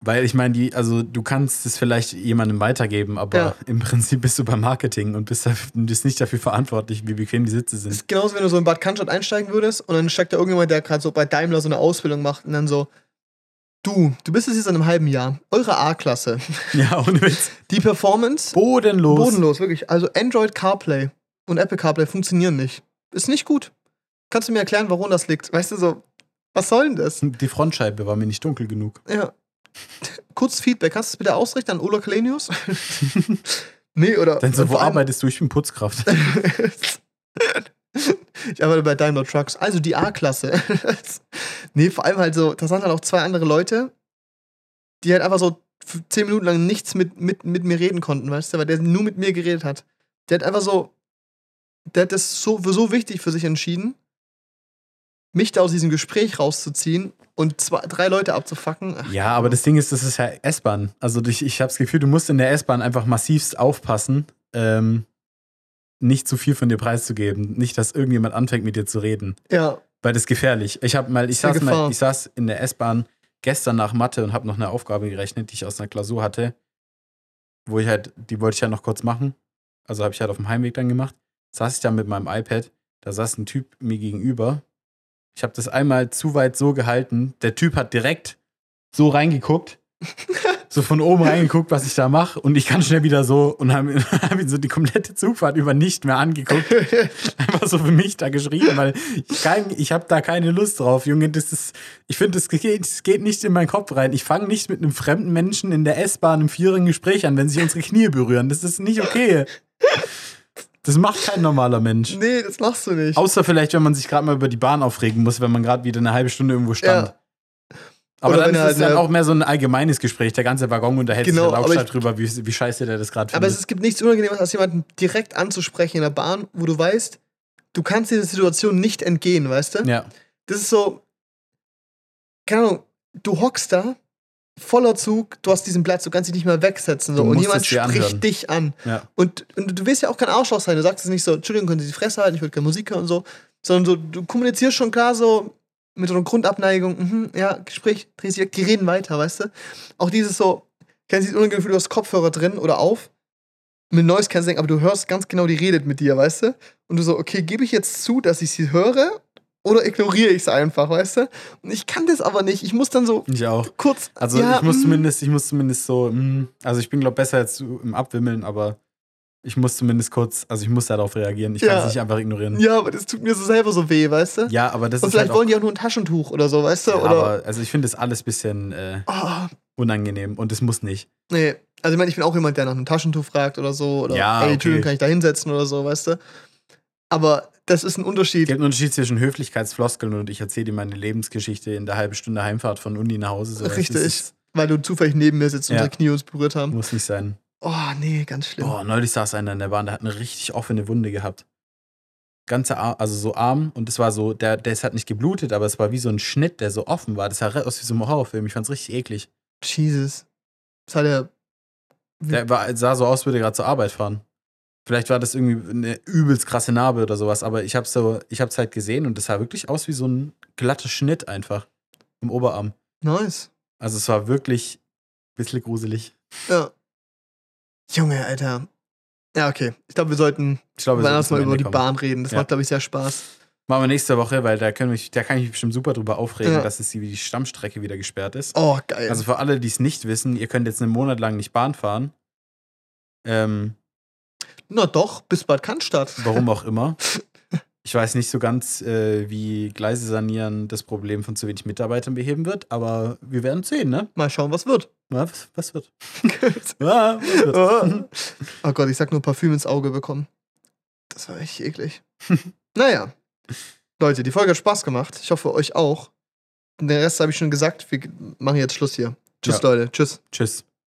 Weil ich meine, die, also du kannst es vielleicht jemandem weitergeben, aber Ja. im <laughs> Prinzip bist du beim Marketing und bist, bist nicht dafür verantwortlich, wie bequem die Sitze Das sind. ist genauso, wenn du so in Bad Cannstatt einsteigen würdest und dann steigt da irgendjemand, der gerade so bei Daimler so eine Ausbildung macht und dann so, du, du bist jetzt seit einem halben Jahr, eure A-Klasse. <laughs> Ja, ohne Witz. Die Performance, Bodenlos. bodenlos, wirklich. Also Android CarPlay und Apple CarPlay funktionieren nicht. Ist nicht gut. Kannst du mir erklären, warum das liegt? Weißt du so, was soll denn das? Die Frontscheibe war mir nicht dunkel genug. Ja. Kurz Feedback, kannst du es bitte ausrichten an Ola Kalenius? <laughs> nee, oder. Dann so, wo arbeitest du? Ich bin Putzkraft. <laughs> ich arbeite bei Daimler Trucks. Also die A-Klasse. <laughs> nee, vor allem halt so, da sind halt auch zwei andere Leute, die halt einfach so zehn Minuten lang nichts mit, mit, mit mir reden konnten, weißt du, weil der nur mit mir geredet hat. Der hat einfach so, der hat das so, für so wichtig für sich entschieden, mich da aus diesem Gespräch rauszuziehen und zwei, drei Leute abzufacken. Ach, Ja, aber das Ding ist, das ist ja S-Bahn. Also ich, ich habe das Gefühl, du musst in der S-Bahn einfach massivst aufpassen, ähm, nicht zu viel von dir preiszugeben. Nicht, dass irgendjemand anfängt, mit dir zu reden. ja, Weil das ist gefährlich. Ich habe mal, ich saß mal, ich saß in der S-Bahn gestern nach Mathe und habe noch eine Aufgabe gerechnet, die ich aus einer Klausur hatte, wo ich halt, die wollte ich ja noch kurz machen. Also habe ich halt auf dem Heimweg dann gemacht. Saß ich dann mit meinem iPad, da saß ein Typ mir gegenüber. Ich habe das einmal zu weit so gehalten. Der Typ hat direkt so reingeguckt. <laughs> so von oben reingeguckt, was ich da mache. Und ich kann schnell wieder so und habe <laughs> hab ihn so die komplette Zugfahrt über nicht mehr angeguckt <laughs> einfach so für mich da geschrieben, weil ich, kein, ich habe da keine Lust drauf, Junge. Das ist, ich finde, das geht, das geht nicht in meinen Kopf rein. Ich fange nicht mit einem fremden Menschen in der S-Bahn im vierjährigen Gespräch an, wenn sich unsere Knie berühren. Das ist nicht okay. Das macht kein normaler Mensch. nee, das machst du nicht. Außer vielleicht, wenn man sich gerade mal über die Bahn aufregen muss, wenn man gerade wieder eine halbe Stunde irgendwo stand. Ja. Aber Oder dann ist er es halt dann auch mehr so ein allgemeines Gespräch. Der ganze Waggon unterhält Genau, sich aber lautstark drüber, wie, wie scheiße der das gerade Aber findet. es gibt nichts Unangenehmes, als jemanden direkt anzusprechen in der Bahn, wo du weißt, du kannst dieser Situation nicht entgehen, weißt du? ja. Das ist so, keine Ahnung, du hockst da, voller Zug, du hast diesen Platz, du kannst dich nicht mehr wegsetzen. So, und jemand spricht anhören. dich an. Ja. Und, und du willst ja auch kein Arschloch sein. Du sagst es nicht so, Entschuldigung, können Sie die Fresse halten, ich würde keine Musik hören und so. Sondern so, du kommunizierst schon klar so mit so einer Grundabneigung, mhm, ja, Gespräch, drehst dich weg, die reden weiter, weißt du? Auch dieses so, kennst du dieses unangenehme Gefühl, du hast Kopfhörer drin oder auf, mit Noise kannst du denken, aber du hörst ganz genau, die redet mit dir, weißt du? Und du so, okay, gebe ich jetzt zu, dass ich sie höre oder ignoriere ich es einfach, weißt du? Und ich kann das aber nicht. Ich muss dann so Ich auch. kurz. Also ja, ich muss mm, zumindest, ich muss zumindest so, mm, also ich bin glaube besser jetzt im Abwimmeln, aber ich muss zumindest kurz, also ich muss darauf reagieren. Ich kann Ja. es nicht einfach ignorieren. Ja, aber das tut mir so selber so weh, weißt du? Ja, aber das Und ist vielleicht halt wollen die auch nur ein Taschentuch oder so, weißt du? ja, oder. aber also ich finde das alles ein bisschen äh, Oh, unangenehm und es muss nicht. nee. Also ich meine, ich bin auch jemand, der nach einem Taschentuch fragt oder so. Oder Ja, ey, okay. Entschuldigung, kann ich da hinsetzen oder so, weißt du? Aber das ist ein Es Unterschied. gibt einen Unterschied zwischen Höflichkeitsfloskeln und ich erzähle dir meine Lebensgeschichte in der halben Stunde Heimfahrt von Uni nach Hause. So, Richtig. Weil du zufällig neben mir sitzt und Ja. unsere Knie uns berührt haben. muss nicht sein. Oh, nee, ganz schlimm. Boah, neulich saß einer in der Bahn, der hat eine richtig offene Wunde gehabt. Ganze Arm, also so Arm und es war so, der, der hat nicht geblutet, aber es war wie so ein Schnitt, der so offen war. Das sah aus wie so ein Horrorfilm. Ich fand's richtig eklig. Jesus. Das hat er. Der war, sah so aus, würde gerade zur Arbeit fahren. Vielleicht war das irgendwie eine übelst krasse Narbe oder sowas, aber ich hab's so, ich hab's halt gesehen und das sah wirklich aus wie so ein glatter Schnitt einfach im Oberarm. Nice. Also es war wirklich ein bisschen gruselig. Ja. Junge, Alter. Ja, okay. Ich glaube, wir sollten Ich glaube, wir sollten mal über die kommen. Bahn reden. Das Ja. macht, glaube ich, sehr Spaß. Machen wir nächste Woche, weil da, können mich, da kann ich mich bestimmt super drüber aufregen, Ja. dass es die, die Stammstrecke wieder gesperrt ist. Oh, geil. Also für alle, die es nicht wissen, ihr könnt jetzt einen Monat lang nicht Bahn fahren. Ähm, Na doch, bis Bad Cannstatt. warum auch immer. <laughs> Ich weiß nicht so ganz, äh, wie Gleise sanieren das Problem von zu wenig Mitarbeitern beheben wird, aber wir werden sehen, ne? Mal schauen, was wird. Na, was, was wird? Ja, <laughs> was wird? oh. <laughs> oh Gott, ich sag nur Parfüm ins Auge bekommen. Das war echt eklig. naja. Leute, die Folge hat Spaß gemacht. Ich hoffe, euch auch. Den Rest habe ich schon gesagt. Wir machen jetzt Schluss hier. Tschüss, Ja. Leute. Tschüss. Tschüss.